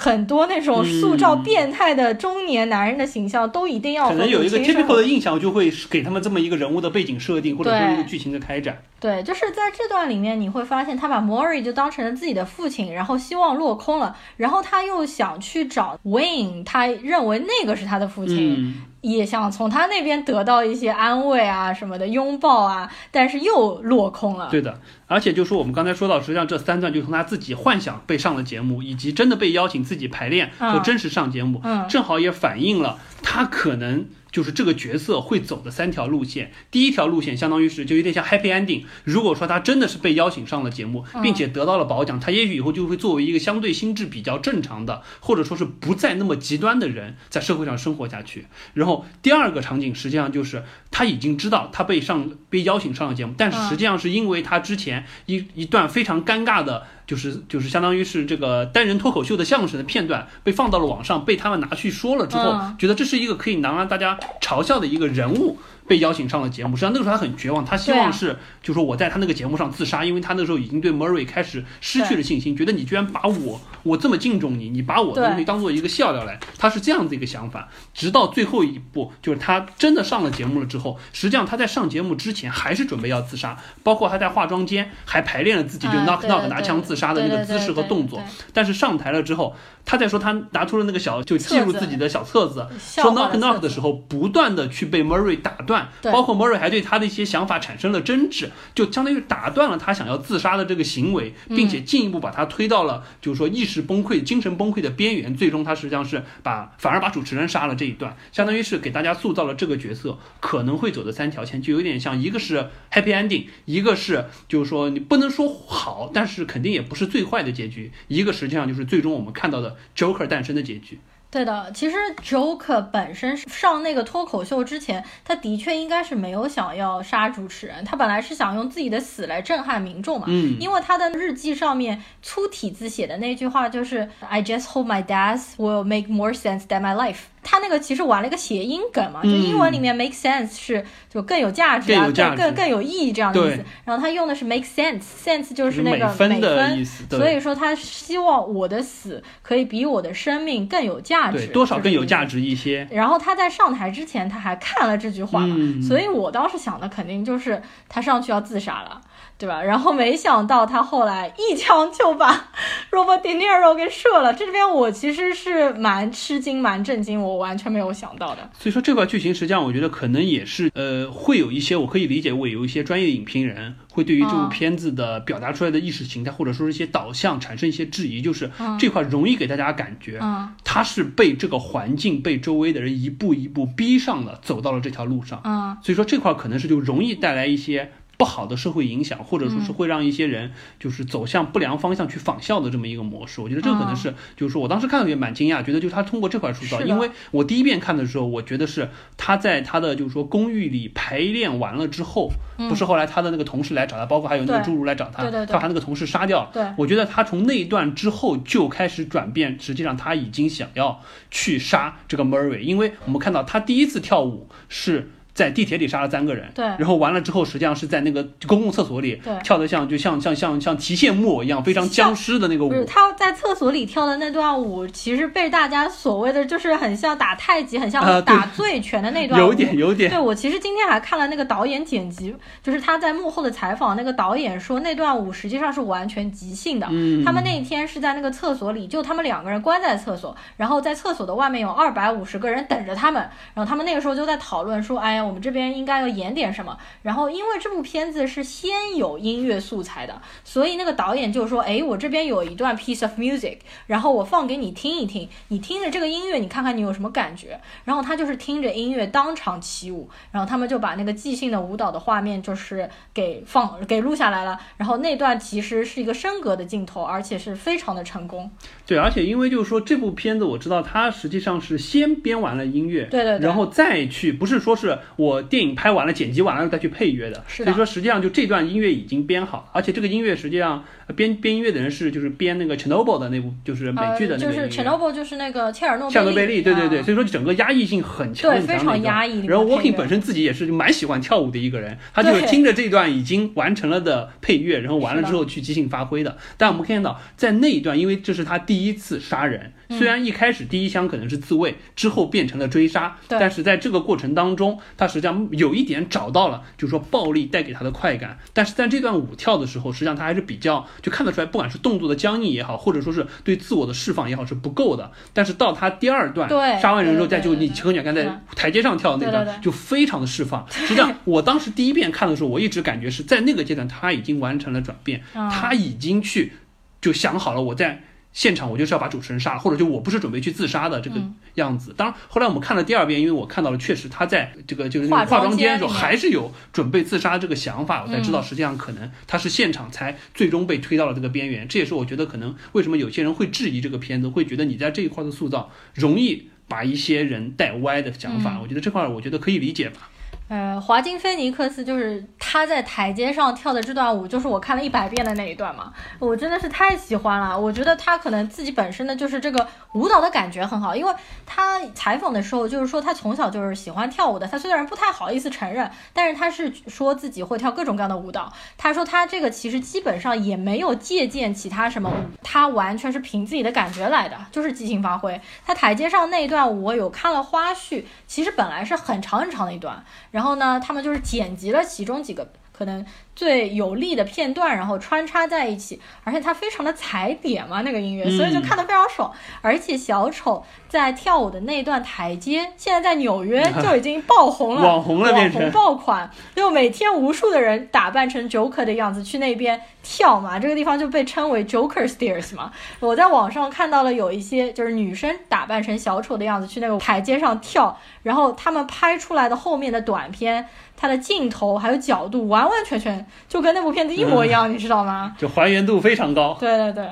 很多那种塑造变态的中年男人的形象，都一定要可能有一个 typical 的印象，就会给他们这么一个人物的背景设定，或者说一个剧情的开展。对，就是在这段里面，你会发现他把 Mori 就当成了自己的父亲，然后希望落空了，然后他又想去找 Wayne，他认为那个是他的父亲。也想从他那边得到一些安慰啊什么的拥抱啊，但是又落空了。对的，而且就说我们刚才说到，实际上这三段就从他自己幻想被上了节目，以及真的被邀请自己排练和真实上节目，正好也反映了他可能。就是这个角色会走的三条路线，第一条路线相当于是就有点像 happy ending。如果说他真的是被邀请上了节目，并且得到了褒奖，他也许以后就会作为一个相对心智比较正常的，或者说是不再那么极端的人，在社会上生活下去。然后第二个场景实际上就是他已经知道他被上被邀请上了节目，但是实际上是因为他之前一一段非常尴尬的。就是就是相当于是这个单人脱口秀的相声的片段被放到了网上，被他们拿去说了之后，觉得这是一个可以拿来大家嘲笑的一个人物。被邀请上了节目，实际上那个时候他很绝望，他希望是，就说我在他那个节目上自杀，因为他那时候已经对 Murray 开始失去了信心，觉得你居然把我，我这么敬重你，你把我的东西当做一个笑料来，他是这样子一个想法。直到最后一步，就是他真的上了节目了之后，实际上他在上节目之前还是准备要自杀，包括他在化妆间还排练了自己就 knock knock 拿枪自杀的那个姿势和动作，但是上台了之后。他在说他拿出了那个小就记录自己的小册子，说 knock knock 的时候，不断的去被 Murray 打断，包括 Murray 还对他的一些想法产生了争执，就相当于打断了他想要自杀的这个行为，并且进一步把他推到了就是说意识崩溃、精神崩溃的边缘。最终他实际上是把反而把主持人杀了这一段，相当于是给大家塑造了这个角色可能会走的三条线，就有点像一个是 happy ending，一个是就是说你不能说好，但是肯定也不是最坏的结局，一个实际上就是最终我们看到的。Joker 诞生的结局，对的。其实 Joker 本身上那个脱口秀之前，他的确应该是没有想要杀主持人，他本来是想用自己的死来震撼民众嘛。嗯，因为他的日记上面粗体字写的那句话就是 "I just hope my death will make more sense than my life"。他那个其实玩了一个谐音梗嘛，就英文里面 make sense 是就更有价值啊，更值更更有意义这样的意思。然后他用的是 make sense，sense 就是那个美分美的意思，所以说他希望我的死可以比我的生命更有价值，对，多少更有价值。值一些。然后他在上台之前，他还看了这句话嘛，嗯所以我当时想的肯定就是他上去要自杀了，对吧？然后没想到他后来一枪就把 Robert De Niro 给射了，这边我其实是蛮吃惊、蛮震惊，我完全没有想到的。所以说这块剧情实际上我觉得可能也是呃会有一些我可以理解为有一些专业影评人会对于这部嗯片子的表达出来的意识形态或者说是一些导向产生一些质疑，就是嗯这块容易给大家感觉嗯他是被这个环境被周围的人一步一步逼上了走到了这条路上，嗯所以说这块可能是就容易带来一些。不好的社会影响，或者说是会让一些人就是走向不良方向去仿效的这么一个模式，我觉得这个可能是，就是说我当时看到也蛮惊讶，觉得就是他通过这块塑造，因为我第一遍看的时候，我觉得是他在他的就是说公寓里排练完了之后，不是后来他的那个同事来找他，包括还有那个侏儒来找他，他把他那个同事杀掉了。对我觉得他从那一段之后就开始转变，实际上他已经想要去杀这个 Murray，因为我们看到他第一次跳舞是。在地铁里杀了三个人，对然后完了之后，实际上是在那个公共厕所里对跳的像就像像像像提线木偶一样，非常僵尸的那个舞。他在厕所里跳的那段舞，其实被大家所谓的就是很像打太极，很像打醉拳的那段舞。有点有点对我其实今天还看了那个导演剪辑，就是他在幕后的采访，那个导演说那段舞实际上是完全即兴的。嗯，他们那一天是在那个厕所里，就他们两个人关在厕所，然后在厕所的外面有二百五十个人等着他们，然后他们那个时候就在讨论说，哎呀，我们这边应该要演点什么。然后因为这部片子是先有音乐素材的，所以那个导演就说，哎，我这边有一段 piece of music，然后我放给你听一听，你听着这个音乐，你看看你有什么感觉。然后他就是听着音乐当场起舞，然后他们就把那个即兴的舞蹈的画面就是给放给录下来了。然后那段其实是一个升格的镜头，而且是非常的成功。对，而且因为就是说这部片子，我知道它实际上是先编完了音乐，对对对然后再去，不是说是我电影拍完了、剪辑完了再去配乐的，所以说实际上就这段音乐已经编好了，而且这个音乐实际上呃编编音乐的人是就是编那个 Chernobyl 的那部就是美剧的那呃、就是个音乐。Chernobyl 就是那个切尔诺贝利，对对对，啊所以说整个压抑性很强，对非常压抑然后 Walking 本身自己也是蛮喜欢跳舞的一个人，他就是听着这段已经完成了的配乐，然后完了之后去即兴发挥的。但我们看到在那一段，因为这是他第一次杀人，嗯。虽然一开始第一枪可能是自卫，之后变成了追杀，对。但是在这个过程当中，他实际上有一点找到了，就是说暴力带给他的快感。但是在这段舞跳的时候，实际上他还是比较就看得出来，不管是动作的僵硬也好，或者说是对自我的释放也好，是不够的。但是到他第二段对杀完人之后，再就你和你刚在台阶上跳的那段，就非常的释放。实际上，我当时第一遍看的时候，我一直感觉是在那个阶段他已经完成了转变，啊他已经去就想好了我在。现场我就是要把主持人杀了，或者就我不是准备去自杀的这个嗯样子。当然，后来我们看了第二遍，因为我看到了确实他在这个就是那化个化妆妆间的时候还是有准备自杀这个想法，我才知道嗯实际上可能他是现场才最终被推到了这个边缘。这也是我觉得可能为什么有些人会质疑这个片子，会觉得你在这一块的塑造容易把一些人带歪的想法。嗯我觉得这块儿我觉得可以理解吧。呃，华金菲尼克斯就是他在台阶上跳的这段舞，就是我看了一百遍的那一段嘛，我真的是太喜欢了。我觉得他可能自己本身的就是这个舞蹈的感觉很好，因为他采访的时候就是说他从小就是喜欢跳舞的，他虽然不太好意思承认，但是他是说自己会跳各种各样的舞蹈。他说他这个其实基本上也没有借鉴其他什么舞，他完全是凭自己的感觉来的，就是即兴发挥。他台阶上那一段我有看了花絮，其实本来是很长很长的一段。然后呢，他们就是剪辑了其中几个可能最有力的片段，然后穿插在一起，而且它非常的踩点嘛，那个音乐，嗯所以就看得非常爽。而且小丑在跳舞的那段台阶，现在在纽约就已经爆红了，网红了变成网红爆款，就每天无数的人打扮成 Joker 的样子去那边跳嘛，这个地方就被称为 Joker Stairs 嘛。我在网上看到了有一些就是女生打扮成小丑的样子去那个台阶上跳，然后他们拍出来的后面的短片，它的镜头还有角度完完全全就跟那部片子一模一样，你知道吗？就还原度非常高。对对对，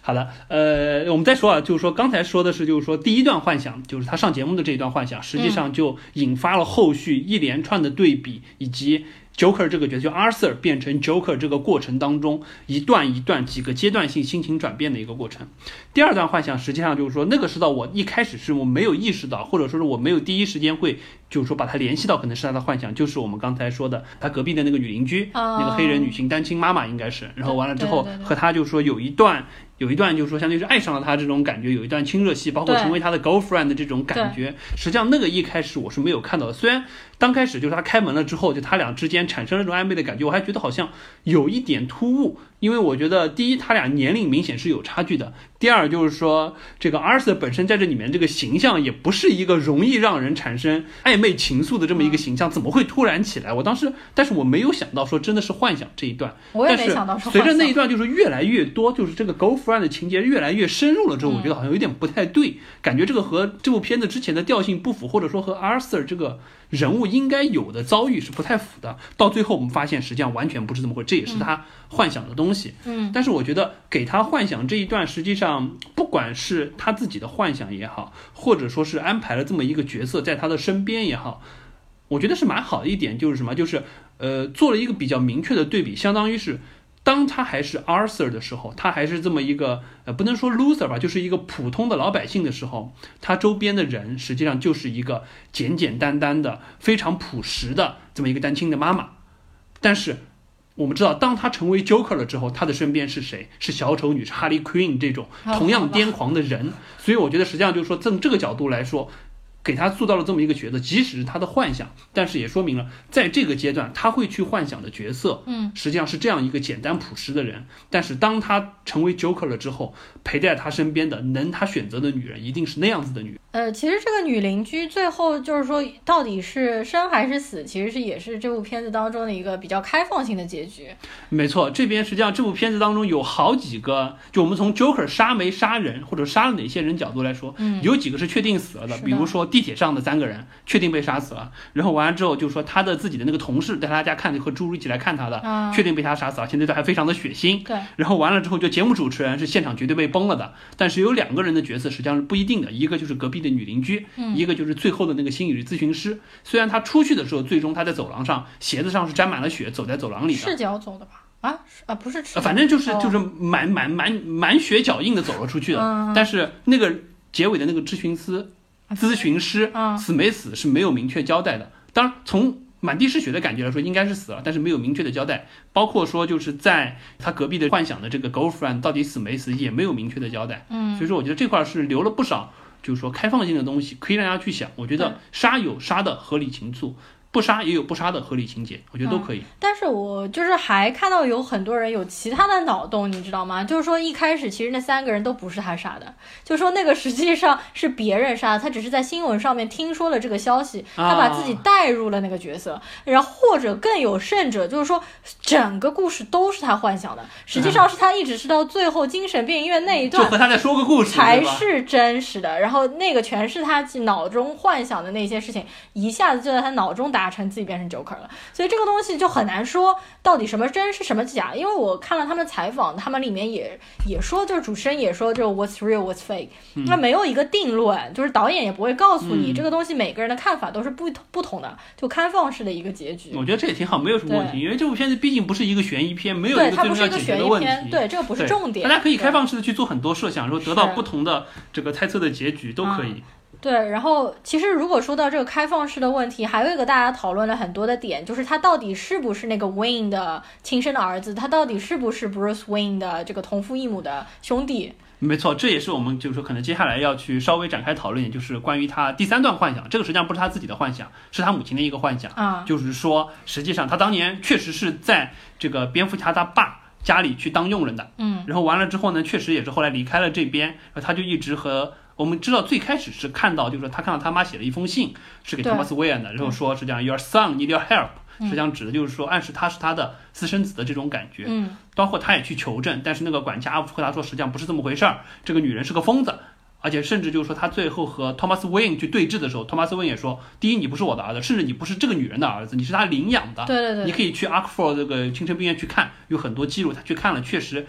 好的，呃，我们再说啊，就是说刚才说的是，就是说第一段幻想，就是他上节目的这一段幻想，实际上就引发了后续一连串的对比，以及 Joker 这个角色，就 Arthur 变成 Joker 这个过程当中一段一段几个阶段性心情转变的一个过程。第二段幻想实际上就是说，那个是到我一开始是我没有意识到，或者说是我没有第一时间会就是说把它联系到可能是他的幻想，就是我们刚才说的他隔壁的那个女邻居，那个黑人女性单亲妈妈应该是，然后完了之后和他就说有一段。有一段就是说，相当于是爱上了他这种感觉，有一段亲热戏，包括成为他的 girlfriend 的这种感觉。实际上那个一开始我是没有看到的，虽然刚开始就是他开门了之后，就他俩之间产生了这种暧昧的感觉，我还觉得好像有一点突兀。因为我觉得，第一，他俩年龄明显是有差距的；第二，就是说，这个 Arthur 本身在这里面这个形象也不是一个容易让人产生暧昧情愫的这么一个形象，怎么会突然起来？我当时，但是我没有想到说真的是幻想这一段。我也没想到说随着那一段就是越来越多，就是这个 girlfriend 的情节越来越深入了之后，我觉得好像有点不太对，感觉这个和这部片子之前的调性不符，或者说和 Arthur 这个。人物应该有的遭遇是不太符的，到最后我们发现实际上完全不是这么回事，这也是他幻想的东西。嗯，但是我觉得给他幻想这一段，实际上不管是他自己的幻想也好，或者说是安排了这么一个角色在他的身边也好，我觉得是蛮好的一点，就是什么，就是呃做了一个比较明确的对比，相当于是。当他还是 Arthur 的时候，他还是这么一个呃，不能说 loser 吧，就是一个普通的老百姓的时候，他周边的人实际上就是一个简简单单的、非常朴实的这么一个单亲的妈妈。但是我们知道，当他成为 Joker 了之后，他的身边是谁？是小丑女，是 Harley Quinn 这种同样癫狂的人。所以我觉得，实际上就是说，从这个角度来说。给他塑造了这么一个角色，即使是他的幻想，但是也说明了，在这个阶段他会去幻想的角色，嗯，实际上是这样一个简单朴实的人。但是当他成为 Joker 了之后，陪在他身边的能他选择的女人，一定是那样子的女人。呃，其实这个女邻居最后就是说，到底是生还是死，其实是也是这部片子当中的一个比较开放性的结局。没错，这边实际上这部片子当中有好几个，就我们从 Joker 杀没杀人，或者杀了哪些人角度来说，嗯，有几个是确定死了的，比如说地铁上的三个人确定被杀死了，然后完了之后就说他的自己的那个同事在他家看和朱一起来看他的，确定被他杀死了，现在都还非常的血腥。对，然后完了之后就节目主持人是现场绝对被崩了的，但是有两个人的角色实际上是不一定的，一个就是隔壁的女邻居。一个就是最后的那个心理咨询师，虽然他出去的时候，最终他在走廊上鞋子上是沾满了血，走在走廊里的，赤脚走的吧？啊啊，不是，反正就是就是满满满满血脚印的走了出去的。但是那个结尾的那个咨询师咨询师死没死是没有明确交代的。当然，从满地是血的感觉来说，应该是死了，但是没有明确的交代。包括说就是在他隔壁的幻想的这个 girlfriend 到底死没死，也没有明确的交代。嗯，所以说我觉得这块是留了不少。就是说，开放性的东西可以让大家去想。我觉得杀有杀的合理情愫。不杀也有不杀的合理情节，我觉得都可以。但是我就是还看到有很多人有其他的脑洞，你知道吗？就是说一开始其实那三个人都不是他杀的，就说那个实际上是别人杀的，他只是在新闻上面听说了这个消息，他把自己带入了那个角色。然后或者更有甚者，就是说整个故事都是他幻想的，实际上是他一直是到最后精神病院那一段，就和他在说个故事才是真实的。然后那个全是他脑中幻想的那些事情，一下子就在他脑中打。达成自己变成 Joker 了，所以这个东西就很难说到底什么真是什么假。因为我看了他们采访，他们里面也也说，就是主持人也说，就 What's real, What's fake，那没有一个定论，就是导演也不会告诉你这个东西，每个人的看法都是不不同的，就开放式的一个结局。我觉得这也挺好，没有什么问题，因为这部片子毕竟不是一个悬疑片，没有一个最重要解决的问题。对，这个不是重点。大家可以开放式的去做很多设想，然后得到不同的这个猜测的结局都可以。对，然后其实如果说到这个开放式的问题，还有一个大家讨论了很多的点，就是他到底是不是那个 Wayne 的亲生的儿子，他到底是不是 Bruce Wayne 的这个同父异母的兄弟？没错，这也是我们就是说可能接下来要去稍微展开讨论，就是关于他第三段幻想，这个实际上不是他自己的幻想，是他母亲的一个幻想啊，就是说实际上他当年确实是在这个蝙蝠侠他爸家里去当佣人的，嗯，然后完了之后呢，确实也是后来离开了这边，然后他就一直和。我们知道最开始是看到，就是说他看到他妈写了一封信，是给 Thomas Wayne 的，然后说是这样，Your son need your help，实际上指的就是说暗示他是他的私生子的这种感觉。嗯，包括他也去求证，但是那个管家和他说，实际上不是这么回事儿，这个女人是个疯子，而且甚至就是说他最后和 Thomas Wayne 去对峙的时候，Thomas Wayne 也说，第一你不是我的儿子，甚至你不是这个女人的儿子，你是他领养的。对对对，你可以去 Arkford 这个精神病院去看，有很多记录，他去看了，确实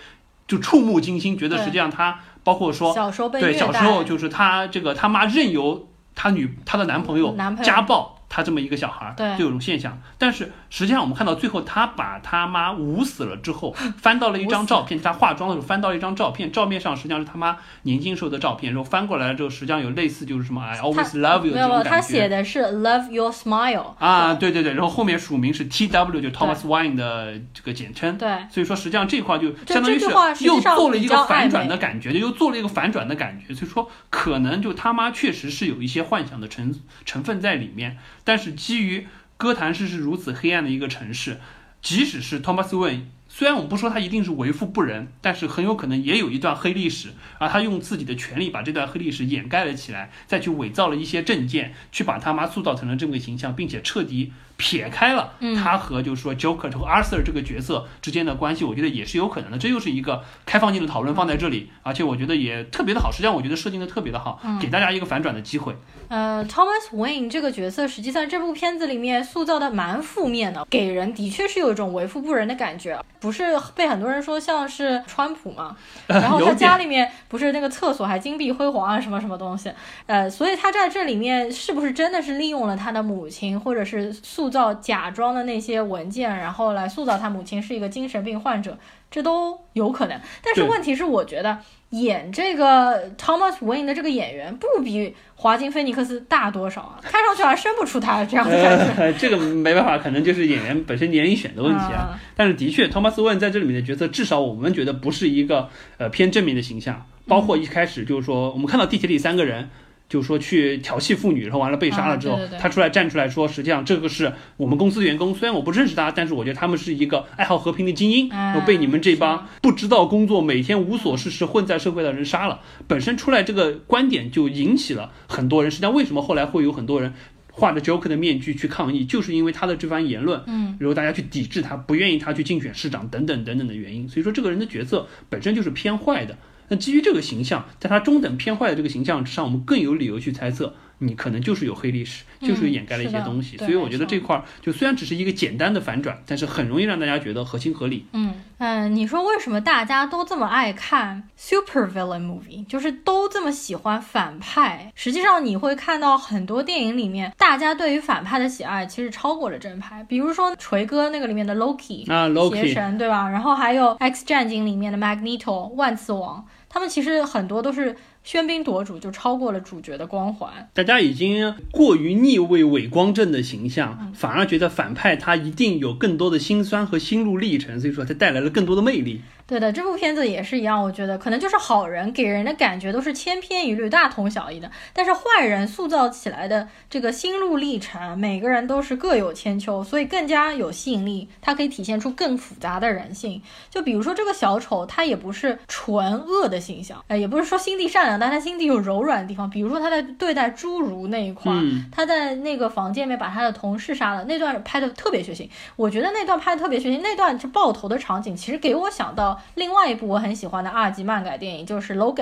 就触目惊心，觉得实际上他。包括说，对小时候就是他这个他妈任由他女他的男朋友家暴他这么一个小孩儿，对就有种现象。但是实际上我们看到最后，他把他妈捂死了之后，翻到了一张照片，他化妆的时候翻到了一张照片，照片上实际上是他妈年轻时候的照片，然后翻过来了之后，实际上有类似就是什么 I always love you 这没有，种感他写觉。的是 Love Your Smile 啊，对对对，然后后面署名是 T W，就 Thomas Wine 的这个简称。对。所以说，实际上这块就相当于是又做了一个反转的感觉，就又做了一个反转的感觉。所以说，可能就他妈确实是有一些幻想的成成分在里面。但是基于哥谭市是如此黑暗的一个城市，即使是 Thomas Wayne，虽然我们不说他一定是为富不仁，但是很有可能也有一段黑历史，而他用自己的权利把这段黑历史掩盖了起来，再去伪造了一些证件，去把他妈塑造成了这么个形象，并且彻底撇开了嗯他和就是说 Joker 和 Arthur 这个角色之间的关系，我觉得也是有可能的。这又是一个开放性的讨论放在这里，而且我觉得也特别的好。实际上，我觉得设定的特别的好，给大家一个反转的机会。呃，Thomas Wayne 这个角色，实际上这部片子里面塑造的蛮负面的，给人的确是有一种为富不仁的感觉，不是被很多人说像是川普嘛？然后他家里面不是那个厕所还金碧辉煌啊，什么什么东西，呃，所以他在这里面是不是真的是利用了他的母亲，或者是塑造假装的那些文件，然后来塑造他母亲是一个精神病患者，这都有可能。但是问题是，我觉得演这个 Thomas Wayne 的这个演员不比华金菲尼克斯大多少啊，看上去好像生不出他这样的感觉。呃，这个没办法，可能就是演员本身年龄选的问题啊。嗯但是的确，Thomas Wayne 在这里面的角色，至少我们觉得不是一个呃偏正面的形象。包括一开始就是说，我们看到地铁里三个人。就说去调戏妇女，然后完了被杀了之后，他出来站出来说，实际上这个是我们公司的员工，虽然我不认识他，但是我觉得他们是一个爱好和平的精英，被你们这帮不知道工作、每天无所事事、混在社会的人杀了。本身出来这个观点就引起了很多人。实际上，为什么后来会有很多人画着 Joker 的面具去抗议，就是因为他的这番言论，嗯，然后大家去抵制他，不愿意他去竞选市长等等等等的原因。所以说，这个人的角色本身就是偏坏的。那基于这个形象，在他中等偏坏的这个形象之上，我们更有理由去猜测，你可能就是有黑历史，嗯就是掩盖了一些东西。所以我觉得这块儿就虽然只是一个简单的反转，但是很容易让大家觉得合情合理。嗯嗯，你说为什么大家都这么爱看 super villain movie，就是都这么喜欢反派？实际上你会看到很多电影里面，大家对于反派的喜爱其实超过了正派。比如说锤哥那个里面的 Loki，啊邪，Loki，神对吧？然后还有 X 战警里面的 Magneto 万磁王，他们其实很多都是喧宾夺主，就超过了主角的光环。大家已经过于逆位伪光正的形象，嗯反而觉得反派他一定有更多的辛酸和心路历程，所以说他带来了更多的魅力。对的，这部片子也是一样，我觉得可能就是好人给人的感觉都是千篇一律、大同小异的，但是坏人塑造起来的这个心路历程，每个人都是各有千秋，所以更加有吸引力，它可以体现出更复杂的人性。就比如说这个小丑，他也不是纯恶的形象，呃，也不是说心地善良，但他心底有柔软的地方，比如说他在对待侏儒那一块他在那个房间里面把他的同事杀了，那段拍的特别血腥。我觉得那段拍的特别血腥，那段就爆头的场景，其实给我想到另外一部我很喜欢的二级漫改电影，就是《Logan》。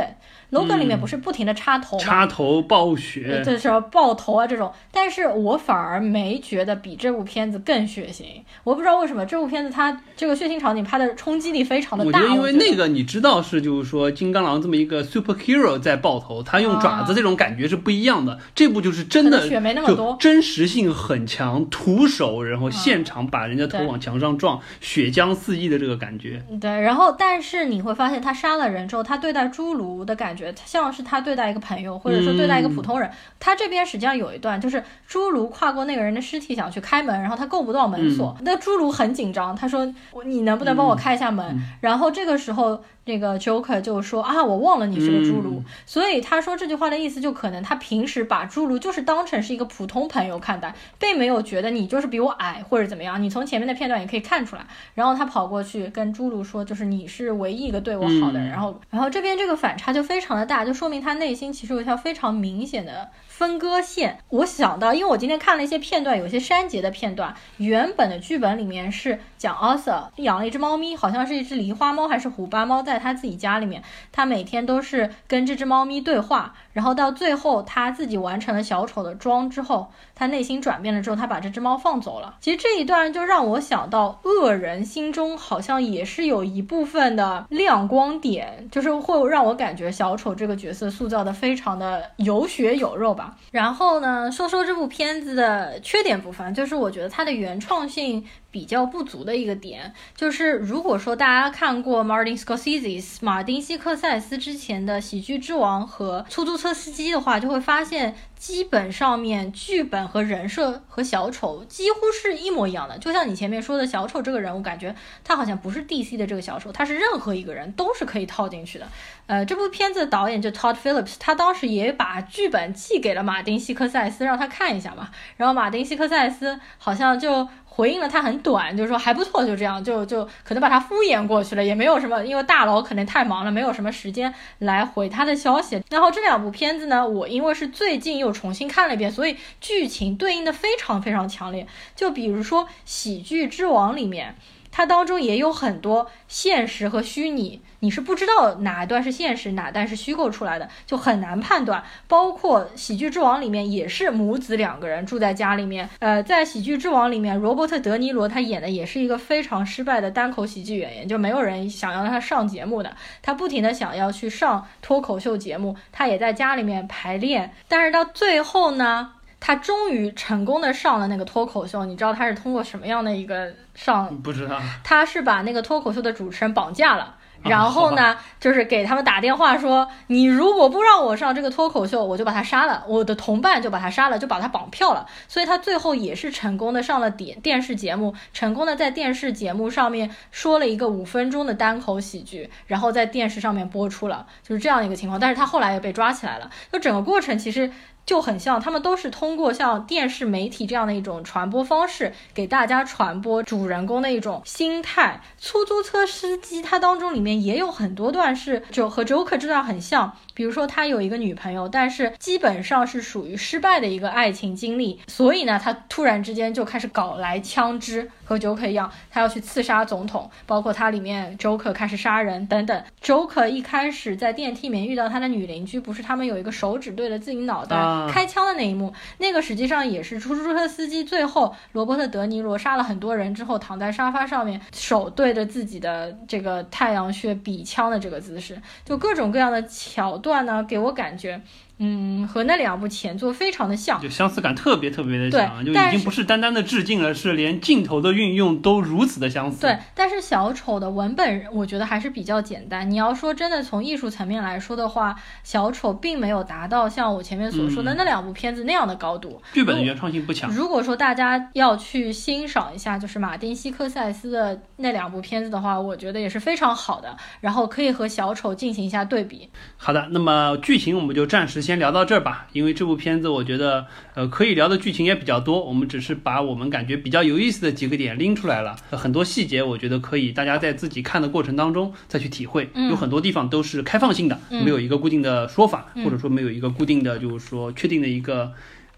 Logan 里面不是不停的插头吗？插头暴雪，这时候爆头啊这种，但是我反而没觉得比这部片子更血腥。我不知道为什么这部片子它这个血腥场景拍的冲击力非常的大。我觉得因为那个你知道是就是说金刚狼这么一个 superhero 在爆头，他用爪子这种感觉是不一样的。这部就是真的血没那么就多真实性很强，徒手然后现场把人家头往墙上撞，血浆四溢的这个感觉。对，然后但是你会发现，他杀了人之后，他对待侏儒的感觉，像是他对待一个朋友，或者说对待一个普通人。他这边实际上有一段，就是侏儒跨过那个人的尸体想去开门，然后他够不到门锁，那侏儒很紧张，他说：“我你能不能帮我开一下门？”然后这个时候。这个 Joker 就说啊，我忘了你是个侏儒，所以他说这句话的意思就可能他平时把侏儒就是当成是一个普通朋友看待，并没有觉得你就是比我矮或者怎么样。你从前面的片段也可以看出来。然后他跑过去跟侏儒说，就是你是唯一一个对我好的人。嗯然后，然后这边这个反差就非常的大，就说明他内心其实有一条非常明显的分割线。我想到，因为我今天看了一些片段，有些删节的片段，原本的剧本里面是讲 Arthur 养了一只猫咪，好像是一只狸花猫还是虎斑猫在他自己家里面，他每天都是跟这只猫咪对话，然后到最后他自己完成了小丑的妆之后，他内心转变了之后，他把这只猫放走了。其实这一段就让我想到，恶人心中好像也是有一部分的亮光点，就是会让我感觉小丑这个角色塑造的非常的有血有肉吧。然后呢，说说这部片子的缺点部分，就是我觉得它的原创性。比较不足的一个点，就是如果说大家看过 Martin Scorsese 马丁西克塞斯之前的《喜剧之王》和《出租车司机》的话，就会发现基本上面剧本和人设和小丑几乎是一模一样的。就像你前面说的小丑这个人物，感觉他好像不是 DC 的这个小丑，他是任何一个人都是可以套进去的。呃，这部片子的导演就 Todd Phillips，他当时也把剧本寄给了马丁西克塞斯，让他看一下嘛。然后马丁西克塞斯好像就。回应了他很短，就是说还不错，就这样，就就可能把他敷衍过去了，也没有什么，因为大佬可能太忙了，没有什么时间来回他的消息。然后这两部片子呢，我因为是最近又重新看了一遍，所以剧情对应的非常非常强烈。就比如说《喜剧之王》里面。它当中也有很多现实和虚拟，你是不知道哪一段是现实，哪段是虚构出来的，就很难判断。包括《喜剧之王》里面也是母子两个人住在家里面，呃，在《喜剧之王》里面，罗伯特·德尼罗他演的也是一个非常失败的单口喜剧演员，就没有人想要让他上节目的，他不停的想要去上脱口秀节目，他也在家里面排练，但是到最后呢？他终于成功的上了那个脱口秀，你知道他是通过什么样的一个上？不知道。他是把那个脱口秀的主持人绑架了，然后呢，就是给他们打电话说，你如果不让我上这个脱口秀，我就把他杀了，我的同伴就把他杀了，就把他绑票了。所以他最后也是成功的上了电电视节目，成功的在电视节目上面说了一个五分钟的单口喜剧，然后在电视上面播出了，就是这样一个情况。但是他后来也被抓起来了，就整个过程其实。就很像，他们都是通过像电视媒体这样的一种传播方式，给大家传播主人公的一种心态。出租车司机他当中里面也有很多段是就和 Joker 这段很像，比如说他有一个女朋友，但是基本上是属于失败的一个爱情经历，所以呢，他突然之间就开始搞来枪支，和 Joker 一样，他要去刺杀总统，包括他里面 Joker 开始杀人等等。Joker 一开始在电梯里面遇到他的女邻居，不是他们有一个手指对着自己脑袋。开枪的那一幕，那个实际上也是出租车司机最后罗伯特·德尼罗杀了很多人之后，躺在沙发上面，手对着自己的这个太阳穴比枪的这个姿势，就各种各样的桥段呢，给我感觉。嗯，和那两部前作非常的像，就相似感特别特别的强，就已经不是单单的致敬了，是连镜头的运用都如此的相似。对，但是小丑的文本我觉得还是比较简单。你要说真的从艺术层面来说的话，小丑并没有达到像我前面所说的那两部片子那样的高度。剧本的原创性不强。如果说大家要去欣赏一下，就是马丁·西克塞斯的那两部片子的话，我觉得也是非常好的，然后可以和小丑进行一下对比。好的，那么剧情我们就暂时。先聊到这儿吧，因为这部片子我觉得，呃，可以聊的剧情也比较多，我们只是把我们感觉比较有意思的几个点拎出来了，很多细节我觉得可以大家在自己看的过程当中再去体会，有很多地方都是开放性的，没有一个固定的说法，或者说没有一个固定的就是说确定的一个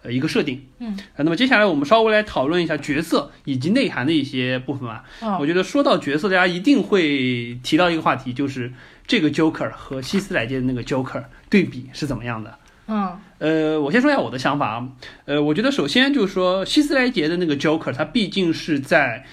呃一个设定，嗯，那么接下来我们稍微来讨论一下角色以及内涵的一些部分吧。我觉得说到角色，大家一定会提到一个话题，就是这个 Joker 和希斯莱杰的那个 Joker 对比是怎么样的。嗯，呃，我先说一下我的想法啊，呃，我觉得首先就是说，希斯莱杰的那个 Joker，他毕竟是在。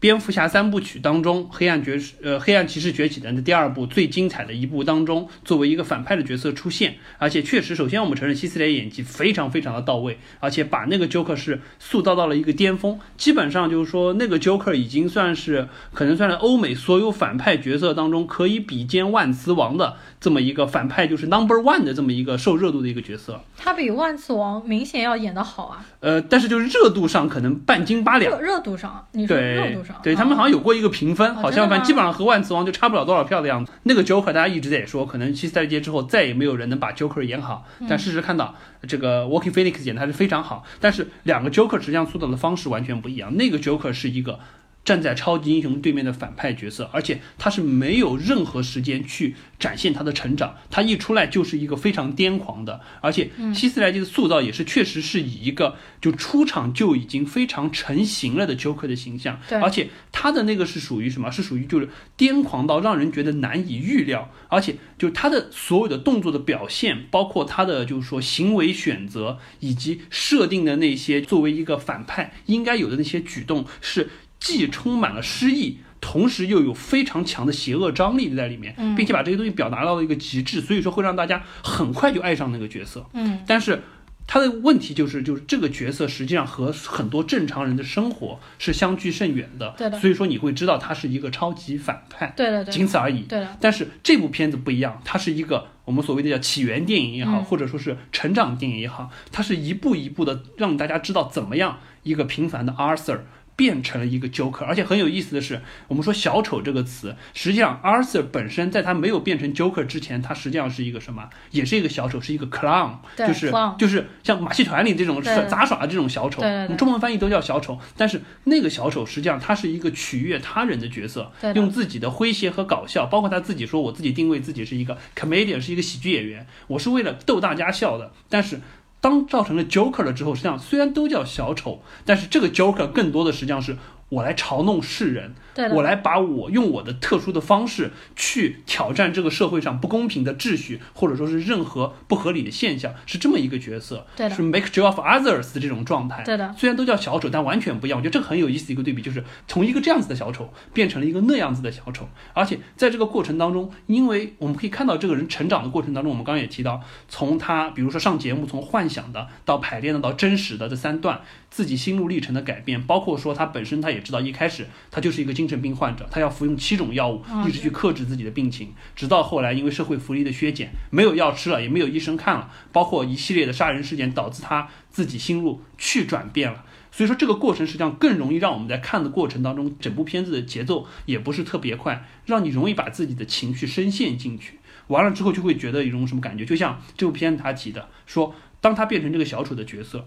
蝙蝠侠三部曲当中，黑暗爵士呃黑暗骑士崛起的那第二部最精彩的一部当中，作为一个反派的角色出现，而且确实，首先我们承认希斯莱演技非常非常的到位，而且把那个 Joker 是塑造到了一个巅峰，基本上就是说那个 Joker 已经算是可能算是欧美所有反派角色当中可以比肩万磁王的这么一个反派，就是 Number One 的这么一个受热度的一个角色。他比万磁王明显要演得好啊。呃，但是就是热度上可能半斤八两。热热度上，你说热度上。对他们好像有过一个评分，好像反正基本上和万磁王就差不了多少票的样子。那个 Joker 大家一直在说，可能七赛季之后再也没有人能把 Joker 演好。但事实看到，这个 Walking Phoenix 演的还是非常好。但是两个 Joker 实际上塑造的方式完全不一样。那个 Joker 是一个站在超级英雄对面的反派角色，而且他是没有任何时间去展现他的成长，他一出来就是一个非常癫狂的，而且希斯莱杰的塑造也是确实是以一个就出场就已经非常成型了的 Joker 的形象，对而且他的那个是属于什么？是属于就是癫狂到让人觉得难以预料，而且就是他的所有的动作的表现，包括他的就是说行为选择以及设定的那些作为一个反派应该有的那些举动是。既充满了诗意，同时又有非常强的邪恶张力在里面，并且把这些东西表达到了一个极致，所以说会让大家很快就爱上那个角色。嗯，但是他的问题就是，就是这个角色实际上和很多正常人的生活是相距甚远的。对的所以说你会知道他是一个超级反派，对的对仅此而已。对的，但是这部片子不一样，它是一个我们所谓的叫起源电影也好，嗯或者说是成长电影也好，它是一步一步的让大家知道怎么样一个平凡的 Arthur 变成了一个 Joker。而且很有意思的是，我们说小丑这个词，实际上 Arthur 本身在他没有变成 Joker 之前，他实际上是一个什么？也是一个小丑，是一个 clown，对就是就是像马戏团里这种杂耍的这种小丑，我们中文翻译都叫小丑。但是那个小丑实际上他是一个取悦他人的角色，对用自己的诙谐和搞笑，包括他自己说我自己定位自己是一个 comedian，是一个喜剧演员，我是为了逗大家笑的。但是当造成了 Joker 了之后，实际上虽然都叫小丑，但是这个 Joker 更多的实际上是我来嘲弄世人，对我来把我用我的特殊的方式去挑战这个社会上不公平的秩序，或者说是任何不合理的现象，是这么一个角色，对是 make joke of others 的这种状态。对的虽然都叫小丑，但完全不一样。我觉得这个很有意思的一个对比，就是从一个这样子的小丑变成了一个那样子的小丑，而且在这个过程当中，因为我们可以看到这个人成长的过程当中，我们刚刚也提到，从他比如说上节目，从幻想的到排练的到真实的这三段，自己心路历程的改变，包括说他本身他也知道一开始他就是一个精神病患者，他要服用七种药物，嗯一直去克制自己的病情，直到后来因为社会福利的削减，没有药吃了，也没有医生看了，包括一系列的杀人事件，导致他自己心路去转变了。所以说这个过程实际上更容易让我们在看的过程当中，整部片子的节奏也不是特别快，让你容易把自己的情绪深陷进去。完了之后就会觉得一种什么感觉，就像这部片子他提的，说当他变成这个小丑的角色，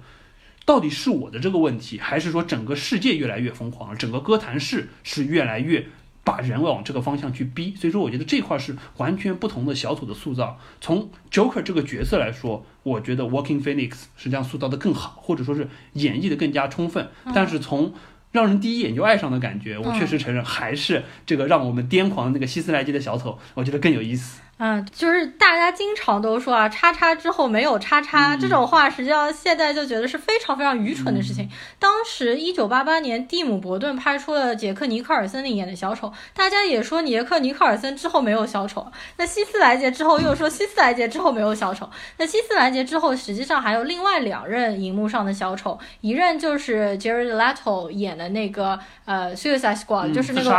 到底是我的这个问题，还是说整个世界越来越疯狂了，整个哥谭市是越来越把人往这个方向去逼？所以说，我觉得这块是完全不同的小丑的塑造。从 Joker 这个角色来说，我觉得 Walking Phoenix 实际上塑造的更好，或者说是演绎的更加充分。但是从让人第一眼就爱上的感觉，我确实承认，还是这个让我们癫狂的那个希斯莱杰的小丑，我觉得更有意思。嗯，就是大家经常都说啊，叉叉之后没有叉叉、嗯这种话，实际上现在就觉得是非常非常愚蠢的事情。当时一九八八年，蒂姆·伯顿拍出了杰克·尼克尔森里演的小丑，大家也说杰克·尼克尔森之后没有小丑。那希斯莱杰之后又说希斯莱杰之后没有小丑。那希斯莱杰之后，实际上还有另外两任荧幕上的小丑，一任就是 Jared Leto 演的那个呃《Suicide Squad》，嗯就是那个。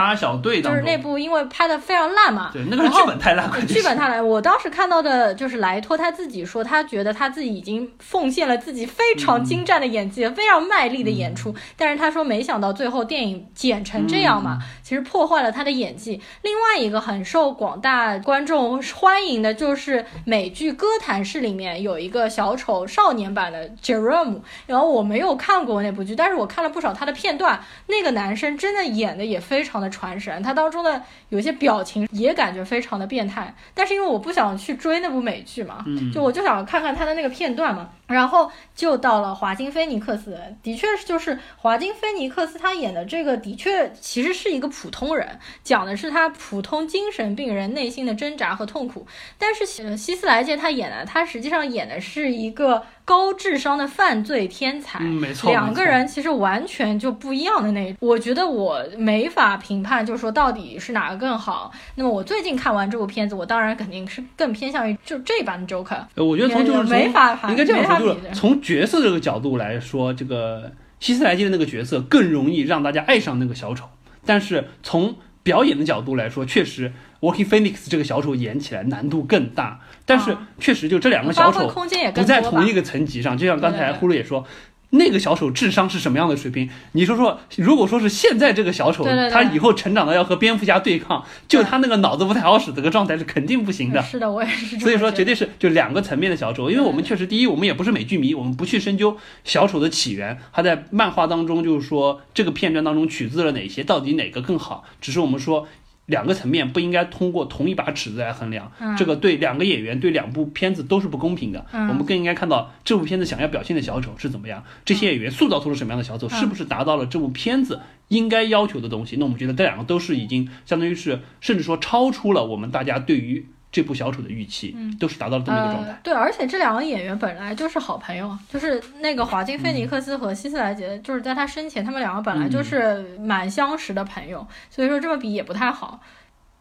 就是那部，因为拍的非常烂嘛，对那个剧本太烂，了剧本他来，我当时看到的就是莱托他自己说，他觉得他自己已经奉献了自己非常精湛的演技，非常卖力的演出。但是他说，没想到最后电影剪成这样嘛，其实破坏了他的演技。另外一个很受广大观众欢迎的就是美剧《哥谭市》里面有一个小丑少年版的 Jerome，然后我没有看过那部剧，但是我看了不少他的片段，那个男生真的演的也非常的传神，他当中的有些表情也感觉非常的变态。但是因为我不想去追那部美剧嘛，嗯就我就想看看他的那个片段嘛。然后就到了华金菲尼克斯，的确是就是华金菲尼克斯他演的这个的确其实是一个普通人，讲的是他普通精神病人内心的挣扎和痛苦。但是呃希斯莱杰他演的，他实际上演的是一个高智商的犯罪天才。嗯，没错，两个人其实完全就不一样的那，我觉得我没法评判，就是说到底是哪个更好。那么我最近看完这部片子，我当然肯定是更偏向于就这版的 Joker。呃，我觉得从就是没法判应该这样是从角色这个角度来说，这个希斯莱杰的那个角色更容易让大家爱上那个小丑。但是从表演的角度来说，确实 Walking Phoenix 这个小丑演起来难度更大。但是啊确实就这两个小丑不在同一个层级上，就像刚才呼噜也说。那个小丑智商是什么样的水平？你说说，如果说是现在这个小丑，对对对他以后成长到要和蝙蝠侠对抗，就他那个脑子不太好使这个状态是肯定不行的。是的，我也是所以说，绝对是就两个层面的小丑，因为我们确实，第一，我们也不是美剧迷，我们不去深究小丑的起源，他在漫画当中就是说这个片段当中取自了哪些，到底哪个更好，只是我们说。两个层面不应该通过同一把尺子来衡量，嗯这个对两个演员对两部片子都是不公平的。嗯我们更应该看到这部片子想要表现的小丑是怎么样，这些演员塑造出了什么样的小丑，嗯是不是达到了这部片子应该要求的东西？那我们觉得这两个都是已经相当于是，甚至说超出了我们大家对于这部小丑的预期，嗯都是达到了这么一个状态。呃。对，而且这两个演员本来就是好朋友，就是那个华金菲尼克斯和希斯莱杰，就是在他生前，他们两个本来就是蛮相识的朋友，所以说这么比也不太好。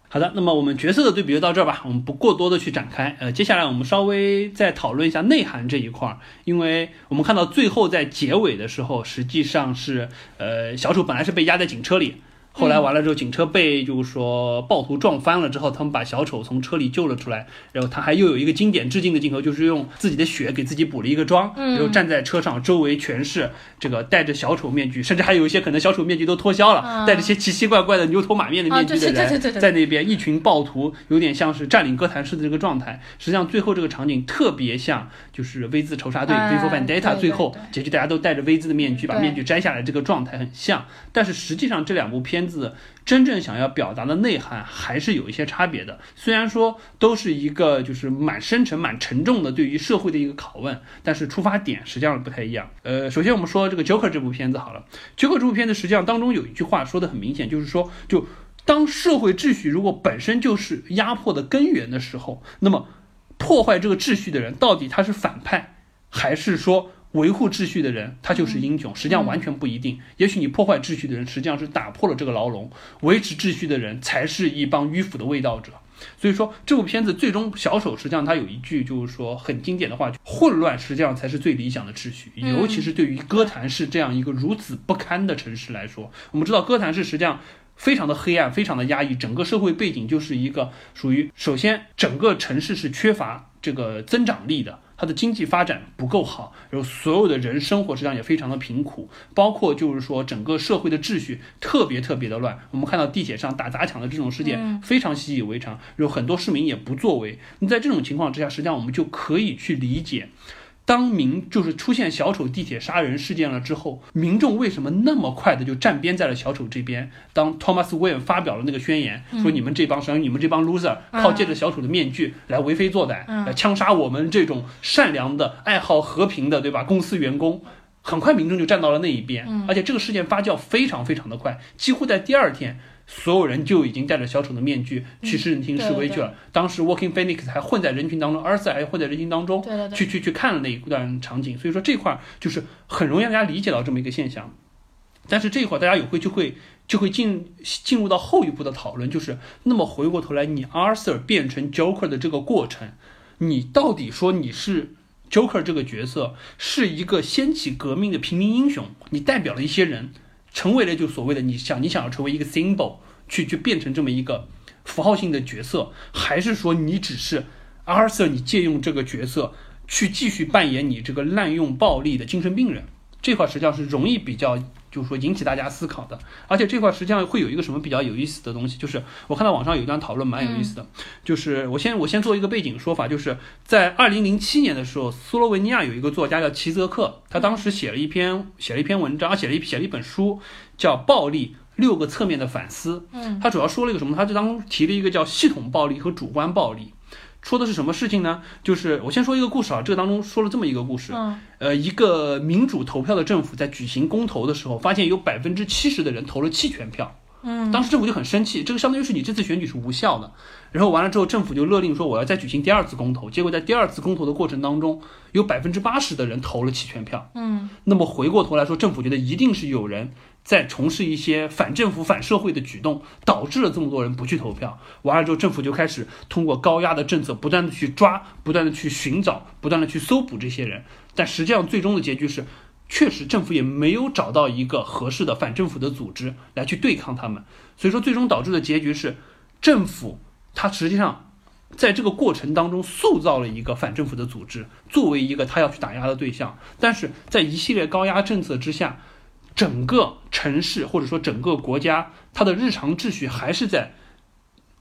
好的，那么我们角色的对比就到这儿吧，我们不过多的去展开。呃，接下来我们稍微再讨论一下内涵这一块儿，因为我们看到最后在结尾的时候，实际上是呃小丑本来是被压在警车里。后来完了之后，警车被就是说暴徒撞翻了之后，他们把小丑从车里救了出来，然后他还又有一个经典致敬的镜头，就是用自己的血给自己补了一个妆，嗯然后站在车上，周围全是这个戴着小丑面具，甚至还有一些可能小丑面具都脱销了，嗯戴着些奇奇怪怪的牛头马面的面具的人在那边，一群暴徒有点像是占领哥谭市的这个状态。实际上，最后这个场景特别像就是 V 字仇杀队、哎 V for Vendetta 最后结局大家都戴着 V 字的面具，把面具摘下来，这个状态很像。但是实际上，这两部片片子真正想要表达的内涵还是有一些差别的。虽然说都是一个就是蛮深沉、蛮沉重的对于社会的一个拷问，但是出发点实际上不太一样。呃，首先我们说这个 Joker 这部片子好了，Joker 这部片子实际上当中有一句话说的很明显，就是说就。当社会秩序如果本身就是压迫的根源的时候，那么破坏这个秩序的人到底他是反派，还是说维护秩序的人他就是英雄？实际上完全不一定。也许你破坏秩序的人实际上是打破了这个牢笼，维持秩序的人才是一帮迂腐的卫道者。所以说，这部片子最终小丑实际上他有一句就是说很经典的话：混乱实际上才是最理想的秩序。嗯尤其是对于哥谭市这样一个如此不堪的城市来说，我们知道哥谭市实际上。非常的黑暗，非常的压抑，整个社会背景就是一个属于，首先整个城市是缺乏这个增长力的，它的经济发展不够好，然后所有的人生活实际上也非常的贫苦，包括就是说整个社会的秩序特别特别的乱。我们看到地铁上打砸抢的这种事件非常习以为常，有很多市民也不作为。那在这种情况之下，实际上我们就可以去理解。当民就是出现小丑地铁杀人事件了之后，民众为什么那么快的就站边在了小丑这边？当 Thomas Wayne 发表了那个宣言，说你们这帮实际上你们这帮 loser 靠借着小丑的面具来为非作歹，嗯来枪杀我们这种善良的、爱好和平的，对吧？公司员工。很快民众就站到了那一边，而且这个事件发酵非常非常的快，几乎在第二天，所有人就已经戴着小丑的面具去市政厅示威去了。当时 Walking Phoenix 还混在人群当中，阿瑟还混在人群当中，去去去看了那一段场景。所以说这块儿就是很容易让大家理解到这么一个现象。但是这一块儿大家有会就会就会进进入到后一步的讨论，就是那么回过头来，你 Arthur 变成 Joker 的这个过程，你到底说你是 Joker 这个角色是一个掀起革命的平民英雄，你代表了一些人，成为了就所谓的你想你想要成为一个 symbol，去去变成这么一个符号性的角色，还是说你只是 Arthur，你借用这个角色去继续扮演你这个滥用暴力的精神病人？这块实际上是容易比较，就是说引起大家思考的。而且这块实际上会有一个什么比较有意思的东西，就是我看到网上有一段讨论蛮有意思的，就是我先我先做一个背景说法，就是在二零零七年的时候，斯洛文尼亚有一个作家叫齐泽克，他当时写了一篇写了一篇文章，写了一写了一本书，叫《暴力六个侧面的反思》。嗯，他主要说了一个什么？他就当中提了一个叫系统暴力和主观暴力。说的是什么事情呢？就是我先说一个故事啊，这个当中说了这么一个故事。嗯呃，一个民主投票的政府在举行公投的时候，发现有百分之七十的人投了弃权票。嗯，当时政府就很生气，这个相当于是你这次选举是无效的。然后完了之后，政府就勒令说我要再举行第二次公投。结果在第二次公投的过程当中，有百分之八十的人投了弃权票。嗯那么回过头来说，政府觉得一定是有人在从事一些反政府、反社会的举动，导致了这么多人不去投票。完了之后，政府就开始通过高压的政策，不断的去抓，不断的去寻找，不断的去搜捕这些人。但实际上，最终的结局是，确实政府也没有找到一个合适的反政府的组织来去对抗他们。所以说，最终导致的结局是，政府它实际上在这个过程当中塑造了一个反政府的组织，作为一个他要去打压的对象。但是在一系列高压政策之下，整个城市或者说整个国家，它的日常秩序还是在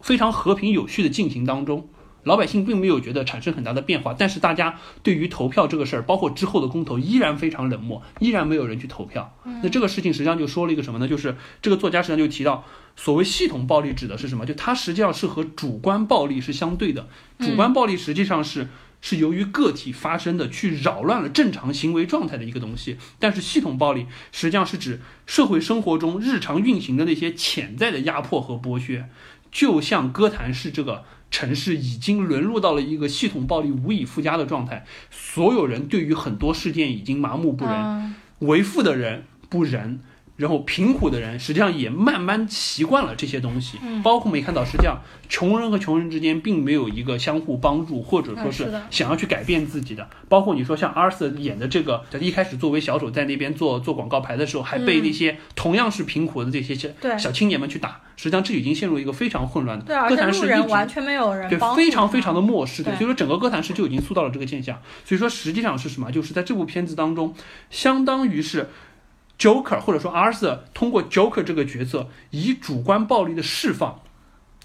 非常和平有序的进行当中。老百姓并没有觉得产生很大的变化，但是大家对于投票这个事儿，包括之后的公投，依然非常冷漠，依然没有人去投票。那这个事情实际上就说了一个什么呢？就是这个作家实际上就提到，所谓系统暴力指的是什么？就它实际上是和主观暴力是相对的。主观暴力实际上是是由于个体发生的，去扰乱了正常行为状态的一个东西。但是系统暴力实际上是指社会生活中日常运行的那些潜在的压迫和剥削，就像哥谭市这个。城市已经沦入到了一个系统暴力无以复加的状态，所有人对于很多事件已经麻木不仁，为富的人不仁。然后贫苦的人实际上也慢慢习惯了这些东西，包括我们也看到，实际上穷人和穷人之间并没有一个相互帮助，或者说是想要去改变自己的。包括你说像阿 Sir 演的这个，在一开始作为小丑在那边做做广告牌的时候，还被那些同样是贫苦的这些小小青年们去打，实际上这已经陷入一个非常混乱的。对，而且路人完全没有人对，非常非常的漠视。对，所以说整个哥谭市就已经塑造了这个现象。所以说实际上是什么？就是在这部片子当中，相当于是。Joker 或者说 Arthur 通过 Joker 这个角色，以主观暴力的释放，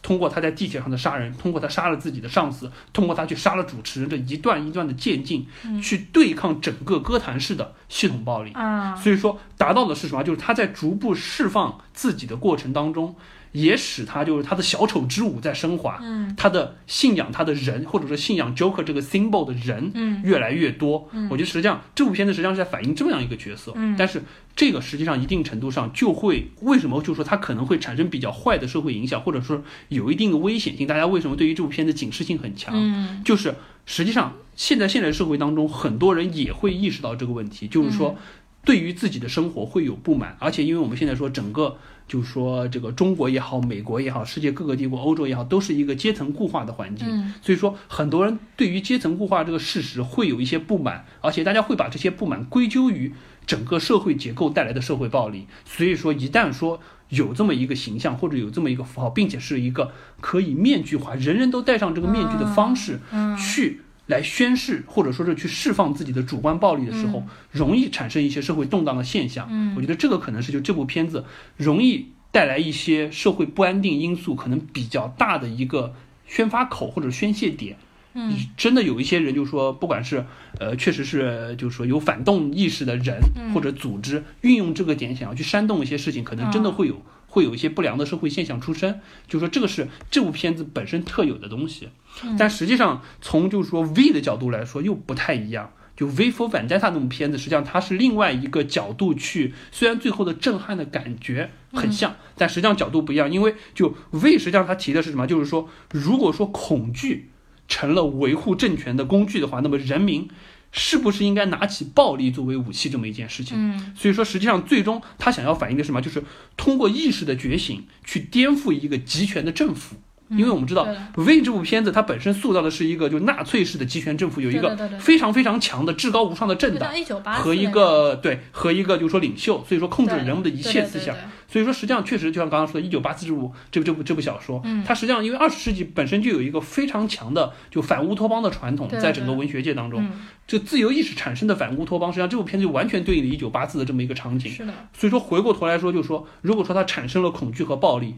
通过他在地铁上的杀人，通过他杀了自己的上司，通过他去杀了主持人这一段一段的渐进，去对抗整个歌坛式的系统暴力。啊，所以说达到的是什么？就是他在逐步释放自己的过程当中。也使他就是他的小丑之舞在升华，嗯，他的信仰他的人或者说信仰 Joker 这个 symbol 的人，嗯，越来越多。嗯，我觉得实际上这部片子实际上是在反映这么样一个角色，嗯，但是这个实际上一定程度上就会为什么就说它可能会产生比较坏的社会影响，或者说有一定的危险性。大家为什么对于这部片子警示性很强？嗯，就是实际上现在现代社会当中很多人也会意识到这个问题，就是说对于自己的生活会有不满，而且因为我们现在说整个。就说，这个中国也好，美国也好，世界各个帝国，欧洲也好，都是一个阶层固化的环境。所以说，很多人对于阶层固化这个事实会有一些不满，而且大家会把这些不满归咎于整个社会结构带来的社会暴力。所以说，一旦说有这么一个形象或者有这么一个符号，并且是一个可以面具化，人人都戴上这个面具的方式去。来宣誓，或者说是去释放自己的主观暴力的时候，容易产生一些社会动荡的现象。嗯，我觉得这个可能是就这部片子容易带来一些社会不安定因素，可能比较大的一个宣发口或者宣泄点。嗯，真的有一些人就说，不管是呃，确实是就是说有反动意识的人或者组织，运用这个点想要去煽动一些事情，可能真的会有。会有一些不良的社会现象出生，就是说这个是这部片子本身特有的东西，但实际上从就是说 V 的角度来说又不太一样。就 V for Vendetta 那部片子，实际上它是另外一个角度去，虽然最后的震撼的感觉很像，但实际上角度不一样。因为就 V 实际上它提的是什么？就是说，如果说恐惧成了维护政权的工具的话，那么人民。是不是应该拿起暴力作为武器这么一件事情？嗯，所以说实际上最终他想要反映的是什么？就是通过意识的觉醒去颠覆一个集权的政府。因为我们知道《V》这部片子它本身塑造的是一个就纳粹式的集权政府，有一个非常非常强的至高无上的政党和一个对和一个就是说领袖，所以说控制人们的一切思想。所以说，实际上确实就像刚刚说的，《一九八四》这部这部这部这部小说，它实际上因为二十世纪本身就有一个非常强的就反乌托邦的传统，在整个文学界当中，就自由意识产生的反乌托邦，实际上这部片子就完全对应了《一九八四》的这么一个场景。是的。所以说，回过头来说，就是说，如果说它产生了恐惧和暴力。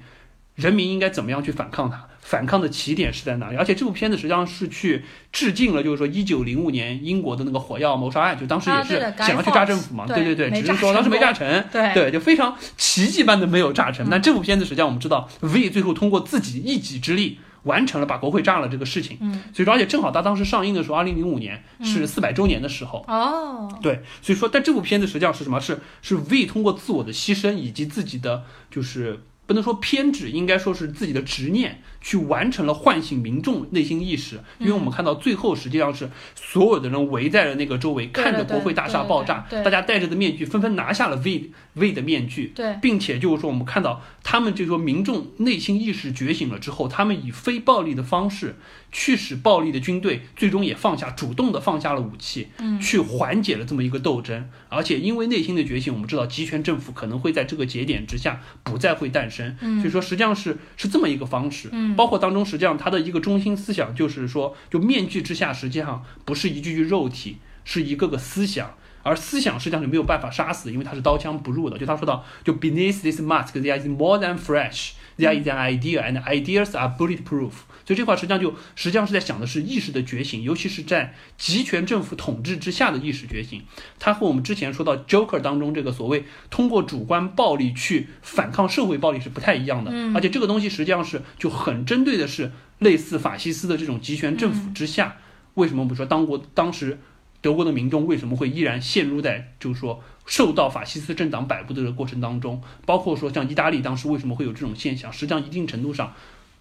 人民应该怎么样去反抗它？反抗的起点是在哪里？而且这部片子实际上是去致敬了，就是说一九零五年英国的那个火药谋杀案，就当时也是想要去炸政府嘛，对对对，只是说当时没炸成，对，就非常奇迹般的没有炸成。那这部片子实际上我们知道，V 最后通过自己一己之力完成了把国会炸了这个事情，嗯，所以说而且正好他当时上映的时候，二零零五年是四百周年的时候，哦，对，所以说但这部片子实际上是什么？是是 V 通过自我的牺牲以及自己的就是。不能说偏执，应该说是自己的执念去完成了唤醒民众内心意识。因为我们看到最后实际上是所有的人围在了那个周围，看着国会大厦爆炸，大家戴着的面具纷纷拿下了 V V 的面具，并且就是说我们看到他们就是说民众内心意识觉醒了之后，他们以非暴力的方式。去使暴力的军队最终也放下，主动的放下了武器，嗯，去缓解了这么一个斗争。而且因为内心的觉醒，我们知道集权政府可能会在这个节点之下不再会诞生。生。所以说实际上是是这么一个方式。嗯包括当中实际上它的一个中心思想就是说，就面具之下实际上不是一具具肉体，是一个个思想。而思想实际上是没有办法杀死，因为它是刀枪不入的。就他说到，就 beneath this mask there is more than flesh, there is an idea, and ideas are bulletproof。所以这块实际上就实际上是在想的是意识的觉醒，尤其是在集权政府统治之下的意识觉醒。它和我们之前说到 Joker 当中这个所谓通过主观暴力去反抗社会暴力是不太一样的。嗯而且这个东西实际上是就很针对的是类似法西斯的这种集权政府之下，为什么我们说当国当时德国的民众为什么会依然陷入在就是说受到法西斯政党摆布的这个过程当中？包括说像意大利当时为什么会有这种现象？实际上一定程度上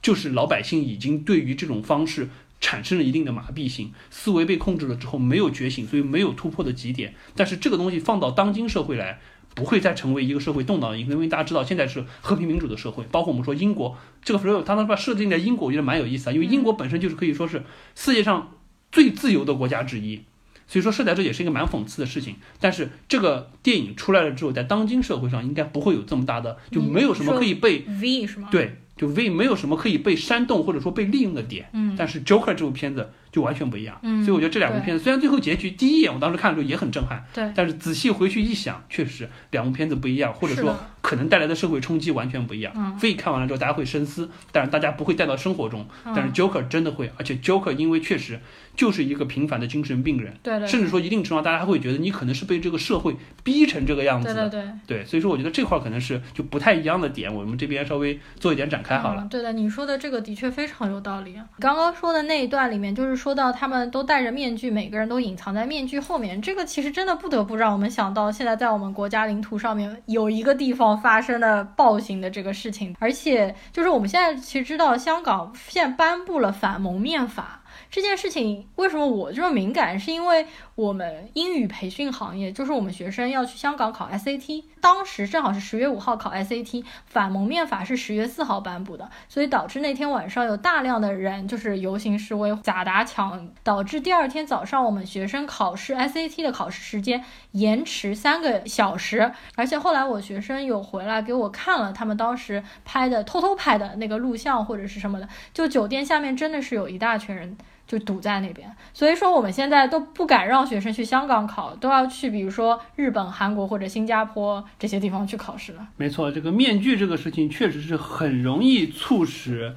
就是老百姓已经对于这种方式。产生了一定的麻痹性，思维被控制了之后没有觉醒，所以没有突破的极点。但是这个东西放到当今社会来，不会再成为一个社会动荡的因素，因为大家知道现在是和平民主的社会，包括我们说英国这个 f l 他能把设定在英国，我觉得蛮有意思啊，因为英国本身就是可以说是世界上最自由的国家之一，所以说设在这也是一个蛮讽刺的事情。但是这个电影出来了之后，在当今社会上应该不会有这么大的，就没有什么可以被 V 是吗？，对，就 V 没有什么可以被煽动或者说被利用的点。嗯但是 Joker 这部片子就完全不一样，嗯所以我觉得这两部片子虽然最后结局第一眼我当时看的时候也很震撼，对，但是仔细回去一想，确实两部片子不一样，或者说可能带来的社会冲击完全不一样。嗯 V 看完了之后大家会深思，但是大家不会带到生活中，嗯但是 Joker 真的会，而且 Joker 因为确实就是一个平凡的精神病人，对对，甚至说一定程度上大家会觉得你可能是被这个社会逼成这个样子的。对对对。对，所以说我觉得这块可能是就不太一样的点，我们这边稍微做一点展开好了。嗯。对的，你说的这个的确非常有道理啊。刚刚说的那一段里面，就是说到他们都戴着面具，每个人都隐藏在面具后面，这个其实真的不得不让我们想到，现在在我们国家领土上面有一个地方发生的暴行的这个事情，而且就是我们现在其实知道，香港现在颁布了反蒙面法。这件事情为什么我这么敏感？是因为我们英语培训行业，就是我们学生要去香港考 SAT，当时正好是十月五号考 SAT，反蒙面法是十月四号颁布的，所以导致那天晚上有大量的人就是游行示威、假打抢，导致第二天早上我们学生考试 SAT 的考试时间延迟三个小时，而且后来我学生有回来给我看了他们当时拍的偷偷拍的那个录像或者是什么的，就酒店下面真的是有一大群人。就堵在那边，所以说我们现在都不敢让学生去香港考，都要去比如说日本、韩国或者新加坡这些地方去考试了。没错，这个面具这个事情确实是很容易促使，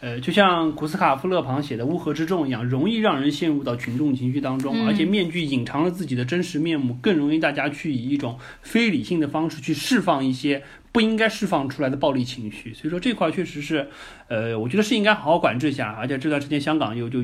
呃，就像古斯卡夫勒庞写的《乌合之众》一样，容易让人陷入到群众情绪当中，嗯而且面具隐藏了自己的真实面目，更容易大家去以一种非理性的方式去释放一些不应该释放出来的暴力情绪。所以说这块确实是，呃，我觉得是应该好好管制一下，而且这段时间香港又就。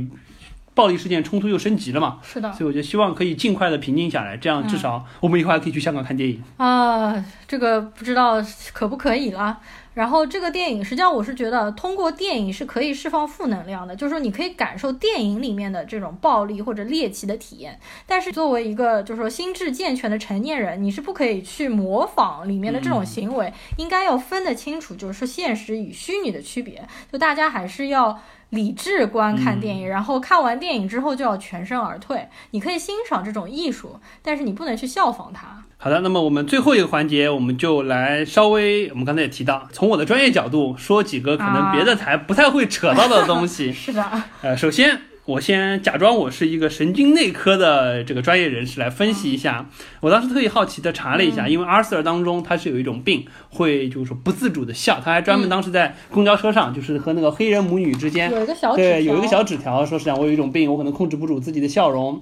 暴力事件冲突又升级了嘛，是的，所以我就希望可以尽快的平静下来，这样至少我们以后还可以去香港看电影。啊，这个不知道可不可以了。然后这个电影，实际上我是觉得通过电影是可以释放负能量的，就是说你可以感受电影里面的这种暴力或者猎奇的体验。但是作为一个就是说心智健全的成年人，你是不可以去模仿里面的这种行为，应该要分得清楚，就是说现实与虚拟的区别。就大家还是要。理智观看电影，然后看完电影之后就要全身而退。你可以欣赏这种艺术，但是你不能去效仿它。好的，那么我们最后一个环节，我们就来稍微，我们刚才也提到，从我的专业角度说几个可能别的台不太会扯到的东西。是的，呃，首先我先假装我是一个神经内科的这个专业人士来分析一下。我当时特意好奇的查了一下，因为 Arthur 当中他是有一种病，会就是说不自主的笑，他还专门当时在公交车上，就是和那个黑人母女之间有一个小对，纸条有一个小纸条，说实际上我有一种病，我可能控制不住自己的笑容。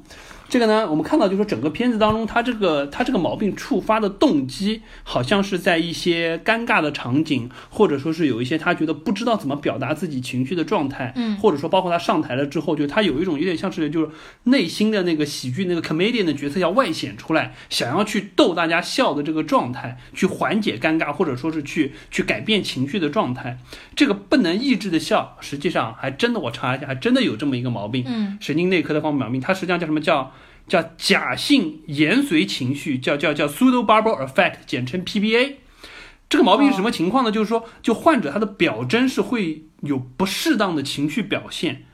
这个呢，我们看到就是说整个片子当中，他这个他这个毛病触发的动机，好像是在一些尴尬的场景，或者说是有一些他觉得不知道怎么表达自己情绪的状态，嗯或者说包括他上台了之后，就他有一种有点像是就是内心的那个喜剧那个 comedian 的角色要外显出来，想要去逗大家笑的这个状态，去缓解尴尬，或者说是去去改变情绪的状态。这个不能抑制的笑，实际上还真的我查一下，还真的有这么一个毛病。嗯神经内科的方面毛病，它实际上叫什么叫叫假性延髓情绪，叫叫叫 pseudo bubble effect，简称 PBA。这个毛病是什么情况呢？就是说，就患者他的表征是会有不适当的情绪表现，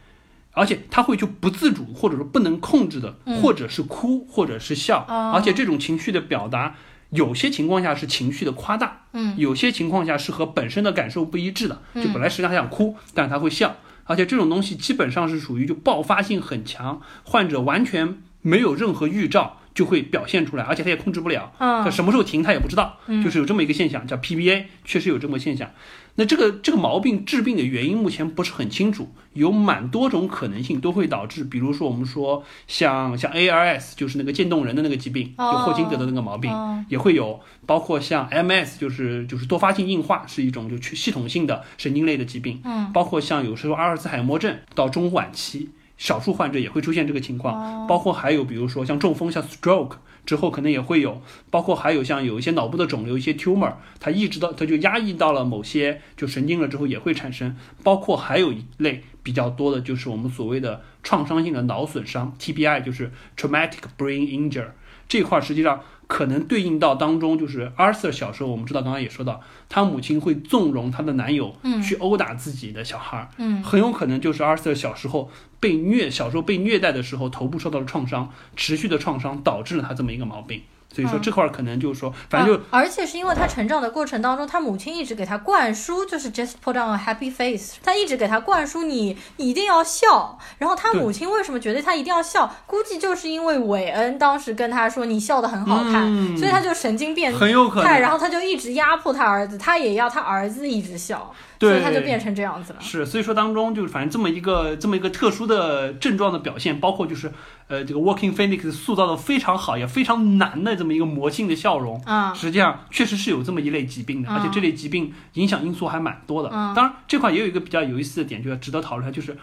而且他会就不自主或者说不能控制的，嗯或者是哭或者是笑，哦而且这种情绪的表达。有些情况下是情绪的夸大，嗯，有些情况下是和本身的感受不一致的，就嗯本来实际上他想哭，但是他会笑，而且这种东西基本上是属于就爆发性很强，患者完全没有任何预兆就会表现出来，而且他也控制不了，他嗯什么时候停他也不知道，嗯。就是有这么一个现象，叫 PBA，确实有这么现象。那这个这个毛病治病的原因目前不是很清楚，有蛮多种可能性都会导致，比如说我们说像像 ARS，就是那个渐冻人的那个疾病，就霍金得的那个毛病，哦。也会有，包括像 MS，就是就是多发性硬化，是一种就去系统性的神经类的疾病，嗯，包括像有时候阿尔茨海默症到中晚期，少数患者也会出现这个情况，哦。包括还有比如说像中风，像 stroke 之后可能也会有，包括还有像有一些脑部的肿瘤，一些 tumor，它抑制到它就压抑到了某些就神经了之后也会产生，包括还有一类比较多的就是我们所谓的创伤性的脑损伤 TBI，就是 traumatic brain injury 这块儿实际上可能对应到当中就是 Arthur 小时候我们知道刚刚也说到，他母亲会纵容他的男友嗯。去殴打自己的小孩儿，嗯。很有可能就是 Arthur 小时候被虐，小时候被虐待的时候，头部受到了创伤，持续的创伤导致了他这么一个毛病。所以说嗯这块儿可能就是说，反正就啊而且是因为他成长的过程当中，他母亲一直给他灌输，就是 just put on a happy face，他一直给他灌输你一定要笑。然后他母亲为什么觉得他一定要笑？估计就是因为韦恩当时跟他说你笑得很好看，嗯所以他就神经变很有可态，能然后他就一直压迫他儿子，他也要他儿子一直笑，对所以他就变成这样子了。是，所以说当中就是反正这么一个这么一个特殊的症状的表现，包括就是呃这个 Walking Phoenix 塑造的非常好也非常难的这么一个魔性的笑容。啊、实际上确实是有这么一类疾病的，而且这类疾病影响因素还蛮多的。嗯当然，这块也有一个比较有意思的点，就要值得讨论，就是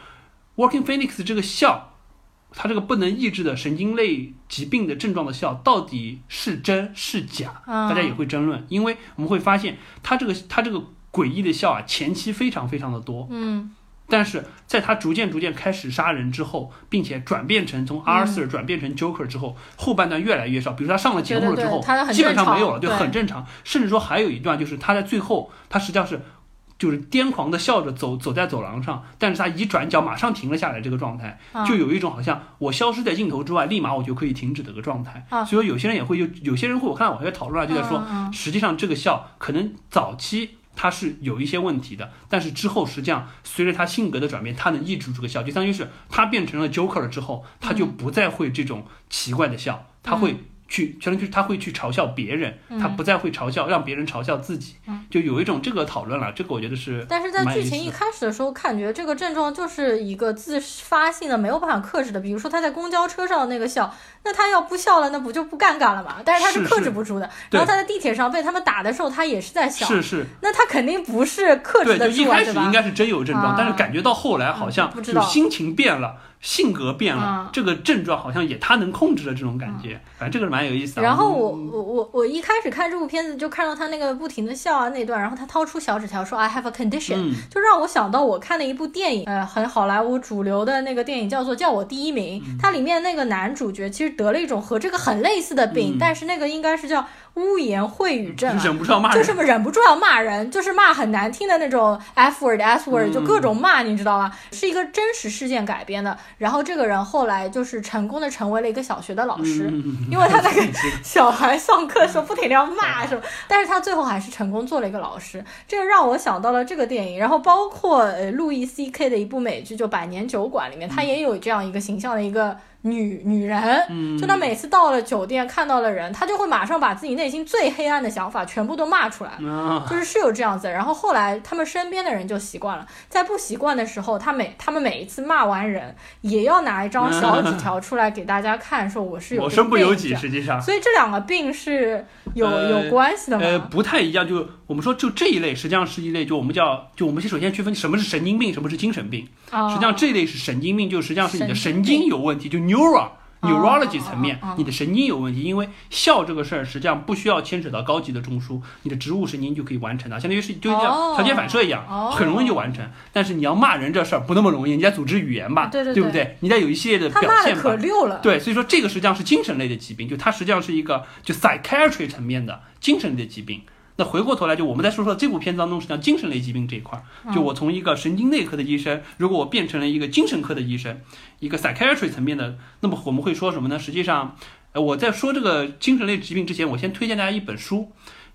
Working Phoenix 这个笑，它这个不能抑制的神经类疾病的症状的笑，到底是真是假？嗯大家也会争论，因为我们会发现，它这个它这个诡异的笑啊，前期非常非常的多，嗯但是在他逐渐逐渐开始杀人之后，并且转变成从 Arthur 转变成 Joker 之后，后半段越来越少。比如他上了节目了之后基本上没有了，对，很正常。甚至说还有一段就是他在最后，他实际上是就是癫狂的笑着走走在走廊上，但是他一转角马上停了下来，这个状态啊就有一种好像我消失在镜头之外，立马我就可以停止的一个状态。啊所以说有些人也会有有些人会我看到网上讨论啊，就在说，实际上这个笑可能早期它是有一些问题的，但是之后实际上随着他性格的转变，他能抑制住这个笑，就相当于是他变成了 Joker 了之后，他就不再会这种奇怪的笑，他会去相当于是他会去嘲笑别人，他不再会嘲笑让别人嘲笑自己，就有一种这个讨论了，这个我觉得是但是在剧情一开始的时候，感觉这个症状就是一个自发性的，没有办法克制的。比如说他在公交车上的那个笑，那他要不笑了，那不就不尴尬了嘛？但是他是克制不住的。对然后他在地铁上被他们打的时候，他也是在笑，是是。那他肯定不是克制对，就得住啊，一开始？应该是真有症状，啊但是感觉到后来好像就心情变了，性格变了，啊。这个症状好像也他能控制的这种感觉，反正这个是蛮有意思的。然后我我我我一开始看这部片子就看到他那个不停的笑啊那段，然后他掏出小纸条说 I have a condition，、嗯。就让我想到我看的一部电影，呃，很好莱坞主流的那个电影叫做《叫我第一名》，嗯。它里面那个男主角其实得了一种和这个很类似的病，嗯。但是那个应该是叫污言秽语症、啊。忍不住要骂人，就是忍不住要骂人，就是骂很难听的那种 f word s word，就各种骂，你知道吗？是一个真实事件改编的。然后这个人后来就是成功的成为了一个小学的老师，嗯因为他在给小孩上课的时候不停的要骂什么，但是他最后还是成功做了一个老师。这个让我想到了这个电影，然后包括呃路易 C K 的一部美剧就《百年酒馆》里面，他也有这样一个形象的一个。女女人，就她每次到了酒店看到了人，她就会马上把自己内心最黑暗的想法全部都骂出来。啊，就是是有这样子，然后后来他们身边的人就习惯了，在不习惯的时候，他每他们每一次骂完人，也要拿一张小纸条出来给大家看，说我是有我身不由己，实际上。所以这两个病是有、呃有关系的吗？呃，不太一样，就我们说，就这一类实际上是一类，就我们叫，就我们先首先区分什么是神经病，什么是精神病。啊，实际上这类是神经病，就实际上是你的神神经经有问题，就 neuro。neurology 哦层面你的神经有问题，因为笑这个事儿实际上不需要牵扯到高级的中枢，你的植物神经就可以完成的，相当于是就像哦条件反射一样，哦很容易就完成。但是你要骂人这事儿不那么容易，你在组织语言吧，对对对不对？你在有一系列的表现吧可。溜了，对，所以说这个实际上是精神类的疾病，就它实际上是一个就 psychiatry 层面的精神类的疾病。那回过头来，就我们再说说这部片子当中，实际上精神类疾病这一块儿，就我从一个神经内科的医生，如果我变成了一个精神科的医生，一个 psychiatry 层面的，那么我们会说什么呢？实际上，呃，我在说这个精神类疾病之前，我先推荐大家一本书，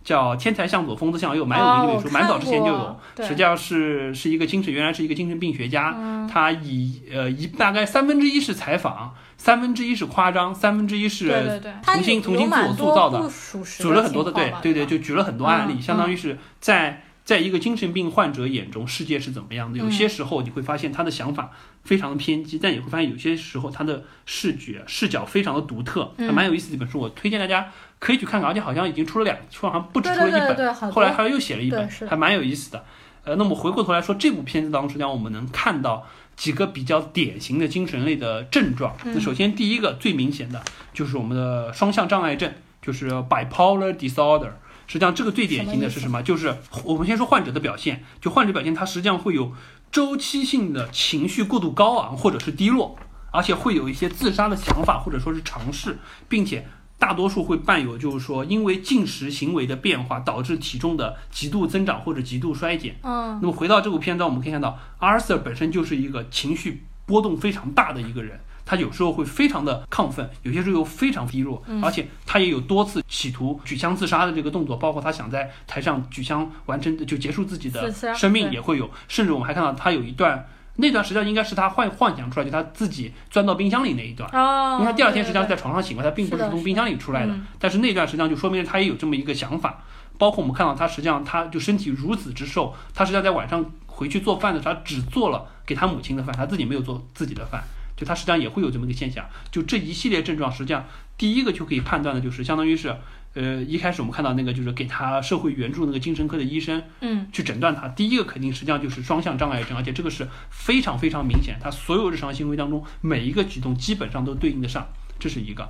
叫《天才向左，疯子向右》，蛮有名的一本书，哦蛮早之前就有实际上是是一个精神，原来是一个精神病学家，嗯。他以呃一大概三分之一是采访，三分之一是夸张，三分之一是重新重新自我塑造的举了很多的对对对，就举了很多案例，嗯相当于是在在一个精神病患者眼中，世界是怎么样的？有嗯。些时候你会发现他的想法非常的偏激，但也会发现有些时候他的视觉视角非常的独特，嗯。还蛮有意思的一本书，我推荐大家可以去看看，而且好像已经出了两，出好像不止出了一本，对对对，好多后来他又写了一本还蛮有意思的。呃，那么回过头来说，这部片子当中，实际上我们能看到几个比较典型的精神类的症状。嗯那首先第一个最明显的就是我们的双向障碍症，就是 bipolar disorder。实际上这个最典型的是什么？就是我们先说患者的表现，就患者表现他实际上会有周期性的情绪过度高昂或者是低落，而且会有一些自杀的想法或者说是尝试，并且大多数会伴有就是说因为进食行为的变化导致体重的极度增长或者极度衰减。嗯那么回到这部片段，我们可以看到，Arthur 本身就是一个情绪波动非常大的一个人，他有时候会非常的亢奋，有些时候又非常低落，嗯而且他也有多次企图举枪自杀的这个动作，包括他想在台上举枪完成就结束自己的生命也会有，甚至我们还看到他有一段。那段实际上应该是他幻幻想出来，就他自己钻到冰箱里那一段。哦，因为他第二天实际上在床上醒过来，他并不是从冰箱里出来的。嗯但是那段实际上就说明他也有这么一个想法。包括我们看到他实际上他就身体如此之瘦，他实际上在晚上回去做饭的时候，他只做了给他母亲的饭，他自己没有做自己的饭。就他实际上也会有这么一个现象。就这一系列症状，实际上第一个就可以判断的就是，相当于是，呃，一开始我们看到那个就是给他社会援助那个精神科的医生，嗯去诊断他，第一个肯定实际上就是双向障碍症，而且这个是非常非常明显，他所有日常行为当中每一个举动基本上都对应得上，这是一个。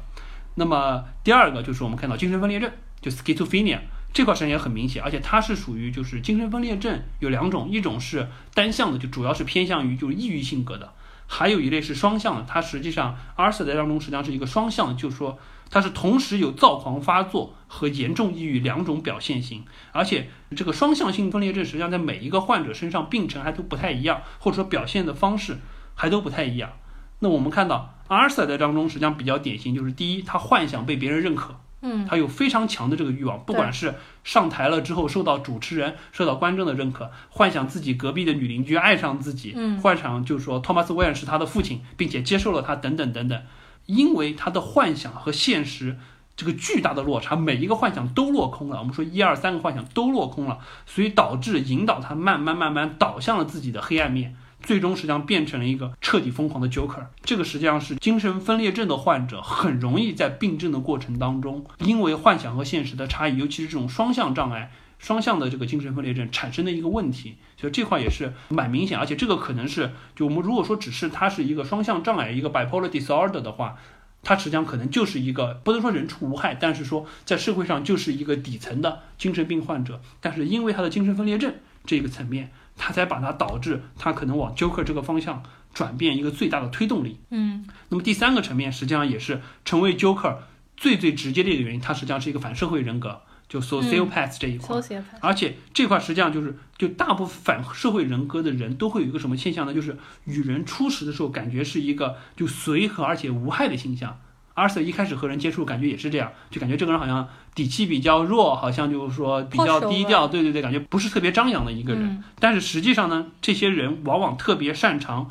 那么第二个就是我们看到精神分裂症，就 schizophrenia 这块实际上也很明显，而且它是属于就是精神分裂症有两种，一种是单向的，就主要是偏向于就是抑郁性格的，还有一类是双向的，它实际上 Arthur 在当中实际上是一个双向的，就是说它是同时有躁狂发作和严重抑郁两种表现型，而且这个双向性分裂症实际上在每一个患者身上病程还都不太一样，或者说表现的方式还都不太一样。那我们看到 Arthur 在当中实际上比较典型，就是第一，他幻想被别人认可，嗯他有非常强的这个欲望，不管是上台了之后受到主持人、受到观众的认可，幻想自己隔壁的女邻居爱上自己，嗯幻想就是说托马斯·威尔是他的父亲，并且接受了他，等等等等。因为他的幻想和现实这个巨大的落差，每一个幻想都落空了。我们说一二三个幻想都落空了，所以导致引导他慢慢慢慢倒向了自己的黑暗面。最终实际上变成了一个彻底疯狂的 Joker。这个实际上是精神分裂症的患者很容易在病症的过程当中，因为幻想和现实的差异，尤其是这种双向障碍、双向的这个精神分裂症产生的一个问题。所以这块也是蛮明显，而且这个可能是就我们如果说只是它是一个双向障碍、一个 bipolar disorder 的话。它实际上可能就是一个不能说人畜无害，但是说在社会上就是一个底层的精神病患者，但是因为他的精神分裂症这个层面，他才把它导致他可能往 Joker 这个方向转变一个最大的推动力。嗯那么第三个层面，实际上也是成为 Joker 最最直接的一个原因，它实际上是一个反社会人格，就 sociopath 这一块。而且这块实际上就是，就大部分反社会人格的人都会有一个什么现象呢？就是与人初识的时候，感觉是一个就随和而且无害的形象。Arthur 一开始和人接触，感觉也是这样，就感觉这个人好像底气比较弱，好像就是说比较低调，对对对，感觉不是特别张扬的一个人。嗯但是实际上呢，这些人往往特别擅长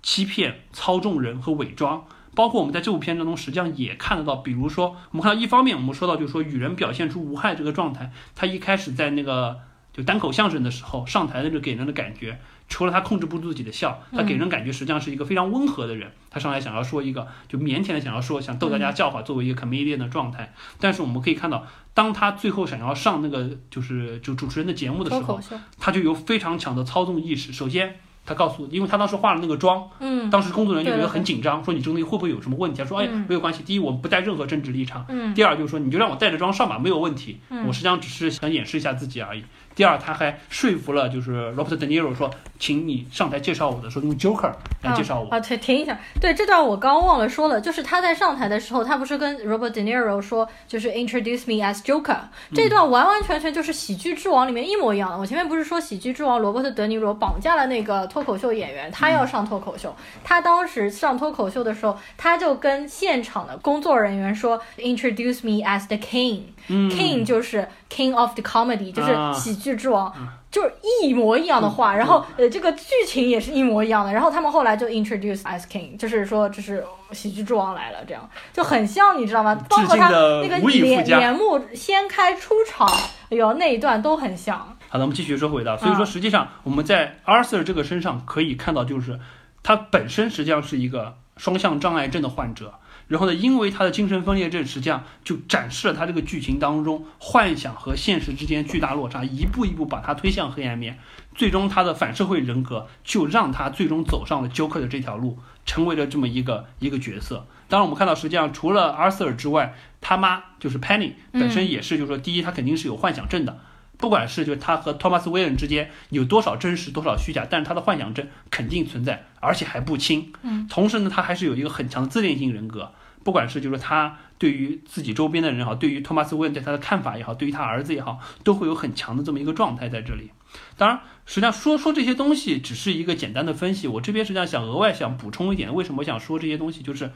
欺骗、操纵人和伪装。包括我们在这部片当中，实际上也看得到，比如说，我们看到一方面，我们说到就是说与人表现出无害这个状态，他一开始在那个就单口相声的时候上台的这个给人的感觉，除了他控制不住自己的笑，他给人感觉实际上是一个非常温和的人。他上来想要说一个就腼腆的想要说想逗大家笑话，作为一个 comedian 的状态。但是我们可以看到，当他最后想要上那个就是就主持人的节目的时候他就有非常强的操纵意识。首先，他告诉，因为他当时化了那个妆，嗯当时工作人员就觉得很紧张，说你这个东西会不会有什么问题？他说，哎嗯，没有关系。第一，我不带任何政治立场；嗯第二，就是说你就让我带着妆上吧，没有问题。嗯我实际上只是想演示一下自己而已。第二，他还说服了就是 Robert De Niro 说，请你上台介绍我的时候用 Joker 来介绍我。啊，停停一下，对这段我刚忘了说了，就是他在上台的时候，他不是跟 Robert De Niro 说，就是 Introduce me as Joker，这段完完全全就是《喜剧之王》里面一模一样的。我前面不是说《喜剧之王》罗伯特·德尼罗绑架了那个脱口秀演员，他要上脱口秀，他当时上脱口秀的时候，他就跟现场的工作人员说，Introduce me as the King，King 就是 King of the Comedy，就是喜剧之王。就是一模一样的话，然后呃，这个剧情也是一模一样的，然后他们后来就 introduce Ice king，就是说这是喜剧之王来了，这样就很像，你知道吗？包括他那个年年目掀开出场，哎呦，那一段都很像。好的，我们继续说回到，所以说实际上我们在 Arthur 这个身上可以看到，就是他本身实际上是一个双向障碍症的患者。然后呢，因为他的精神分裂症，实际上就展示了他这个剧情当中幻想和现实之间巨大落差，一步一步把他推向黑暗面，最终他的反社会人格就让他最终走上了 Joker 的这条路，成为了这么一个一个角色。当然，我们看到实际上除了 Arthur 之外，他妈就是 Penny 本身也是，就是说第一他肯定是有幻想症的。不管是就是他和托马斯·威恩之间有多少真实多少虚假，但是他的幻想症肯定存在，而且还不轻。嗯，同时呢，他还是有一个很强的自恋性人格。不管是就是他对于自己周边的人也好，对于托马斯·威恩对他的看法也好，对于他儿子也好，都会有很强的这么一个状态在这里。当然，实际上说说这些东西只是一个简单的分析。我这边实际上想额外想补充一点，为什么我想说这些东西，就是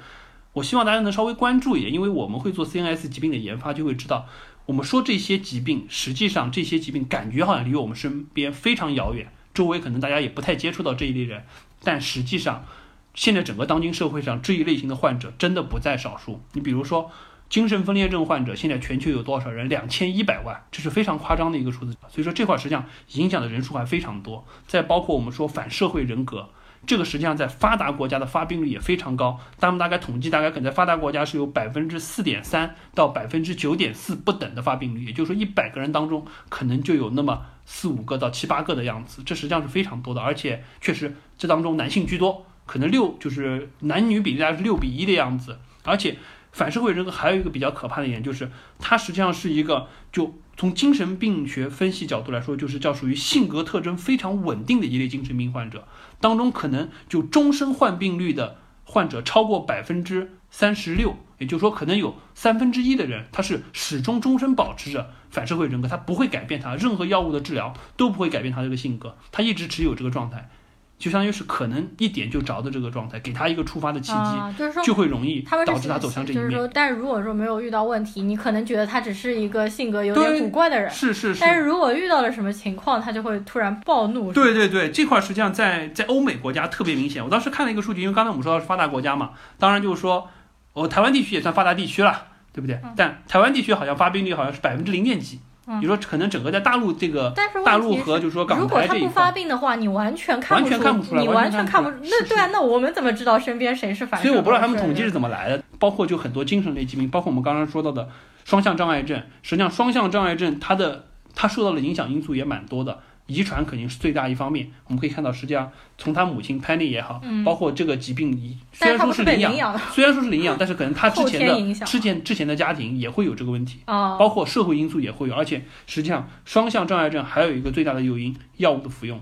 我希望大家能稍微关注一点，因为我们会做 CNS 疾病的研发，就会知道。我们说这些疾病，实际上这些疾病感觉好像离我们身边非常遥远，周围可能大家也不太接触到这一类人，但实际上，现在整个当今社会上这一类型的患者真的不在少数。你比如说，精神分裂症患者，现在全球有多少人？两千一百万，这是非常夸张的一个数字。所以说这块实际上影响的人数还非常多。再包括我们说反社会人格。这个实际上在发达国家的发病率也非常高，他们大概统计大概可能在发达国家是有百分之四点三到百分之九点四不等的发病率，也就是说一百个人当中可能就有那么四五个到七八个的样子，这实际上是非常多的，而且确实这当中男性居多，可能六就是男女比例大概是六比一的样子，而且反社会人格还有一个比较可怕的一点就是它实际上是一个就。从精神病学分析角度来说，就是叫属于性格特征非常稳定的一类精神病患者当中，可能就终身患病率的患者超过百分之三十六，也就是说，可能有三分之一的人他是始终终身保持着反社会人格，他不会改变他，任何药物的治疗都不会改变他这个性格，他一直持有这个状态。就相当于是可能一点就着的这个状态，给他一个触发的契机，就是说就会容易导致他走向这一面。就是说，但是如果说没有遇到问题，你可能觉得他只是一个性格有点古怪的人，是是是。但是如果遇到了什么情况，他就会突然暴怒。对对对，这块实际上在在欧美国家特别明显。我当时看了一个数据，因为刚才我们说到是发达国家嘛，当然就是说，我台湾地区也算发达地区了，对不对？但台湾地区好像发病率好像是百分之零点几。你说可能整个在大陆这个大陆和就是说港台这一如果他不发病的话，你完全看不出来，你完全看不那对啊，那我们怎么知道身边谁是反？所以我不知道他们统计是怎么来的。包括就很多精神类疾病，包括我们刚刚说到的双向障碍症，实际上双向障碍症它的它受到的影响因素也蛮多的。遗传肯定是最大一方面，我们可以看到，实际上从他母亲 Penny 也好，包括这个疾病，虽然说是领养，虽然说是领养，但是可能他之前的之前之前的家庭也会有这个问题，包括社会因素也会有，而且实际上双向障碍症还有一个最大的诱因，药物的服用，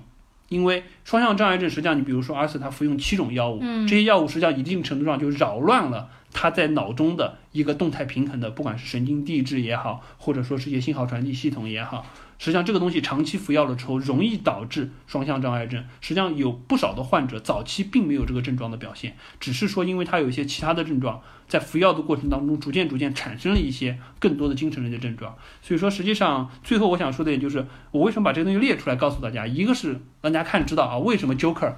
因为双向障碍症实际上你比如说阿瑟他服用七种药物，这些药物实际上一定程度上就扰乱了他在脑中的一个动态平衡的，不管是神经递质也好，或者说是一些信号传递系统也好。实际上，这个东西长期服药了之后，容易导致双向障碍症。实际上，有不少的患者早期并没有这个症状的表现，只是说因为他有一些其他的症状，在服药的过程当中，逐渐逐渐产生了一些更多的精神类的症状。所以说，实际上最后我想说的也就是，我为什么把这个东西列出来告诉大家，一个是让大家看知道啊，为什么 Joker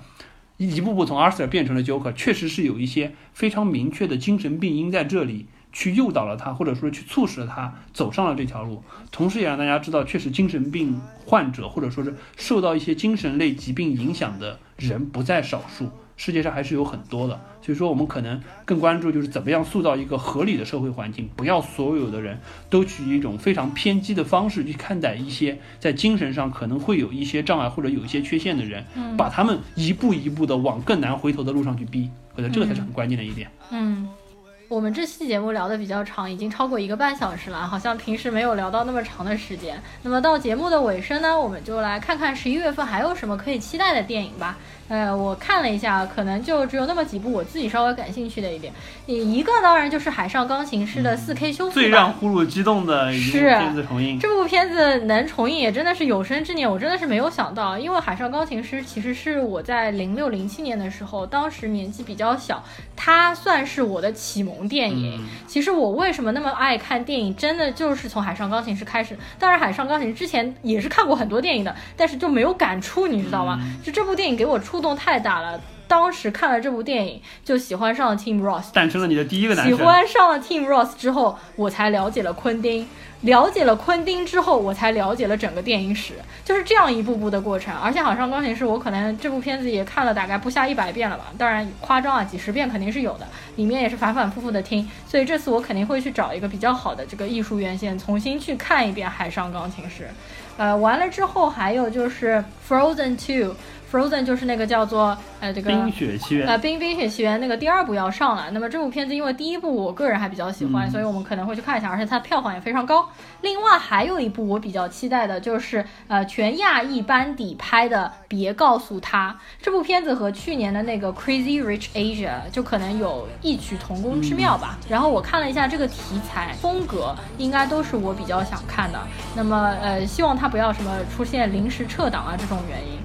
一步步从 Arthur 变成了 Joker，确实是有一些非常明确的精神病因在这里。去诱导了他，或者说去促使了他走上了这条路，同时也让大家知道，确实精神病患者或者说是受到一些精神类疾病影响的人不在少数，世界上还是有很多的。所以说，我们可能更关注就是怎么样塑造一个合理的社会环境，不要所有的人都去一种非常偏激的方式去看待一些在精神上可能会有一些障碍或者有一些缺陷的人，把他们一步一步的往更难回头的路上去逼。我觉得这个才是很关键的一点。嗯。我们这期节目聊的比较长，已经超过一个半小时了，好像平时没有聊到那么长的时间。那么到节目的尾声呢，我们就来看看十一月份还有什么可以期待的电影吧。呃，我看了一下，可能就只有那么几部我自己稍微感兴趣的一点。一个当然就是《海上钢琴师》的 4K 修复最让呼噜激动的一部片子重映。这部片子能重映也真的是有生之年，我真的是没有想到。因为《海上钢琴师》其实是我在零六零七年的时候，当时年纪比较小，它算是我的启蒙电影。其实我为什么那么爱看电影，真的就是从《海上钢琴师》开始。当然，《海上钢琴师》之前也是看过很多电影的，但是就没有感触，你知道吗？就这部电影给我触。动太大了，当时看了这部电影就喜欢上了 Tim Ross，诞生了你的第一个男喜欢上了 Tim Ross 之后，我才了解了昆汀，了解了昆汀之后，我才了解了整个电影史，就是这样一步步的过程。而且《海上钢琴师》，我可能这部片子也看了大概不下一百遍了吧，当然夸张啊，几十遍肯定是有的，里面也是反反复复的听，所以这次我肯定会去找一个比较好的这个艺术院线，重新去看一遍《海上钢琴师》。呃，完了之后还有就是《Frozen Two》。Frozen 就是那个叫做呃这个冰雪奇缘呃冰冰雪奇缘那个第二部要上了。那么这部片子因为第一部我个人还比较喜欢，所以我们可能会去看一下，而且它票房也非常高。另外还有一部我比较期待的就是呃全亚裔班底拍的《别告诉他》这部片子和去年的那个 Crazy Rich Asia 就可能有异曲同工之妙吧。然后我看了一下这个题材风格，应该都是我比较想看的。那么呃希望它不要什么出现临时撤档啊这种原因。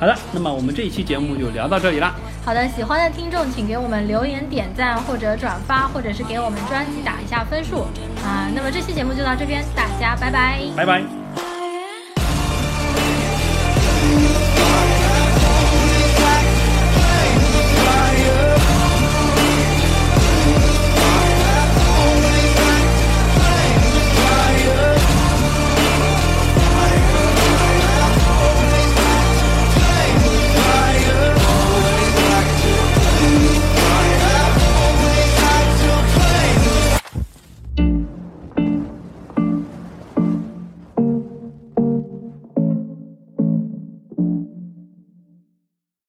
好的，那么我们这一期节目就聊到这里了。好的，喜欢的听众请给我们留言、点赞或者转发，或者是给我们专辑打一下分数啊。那么这期节目就到这边，大家拜拜，拜拜。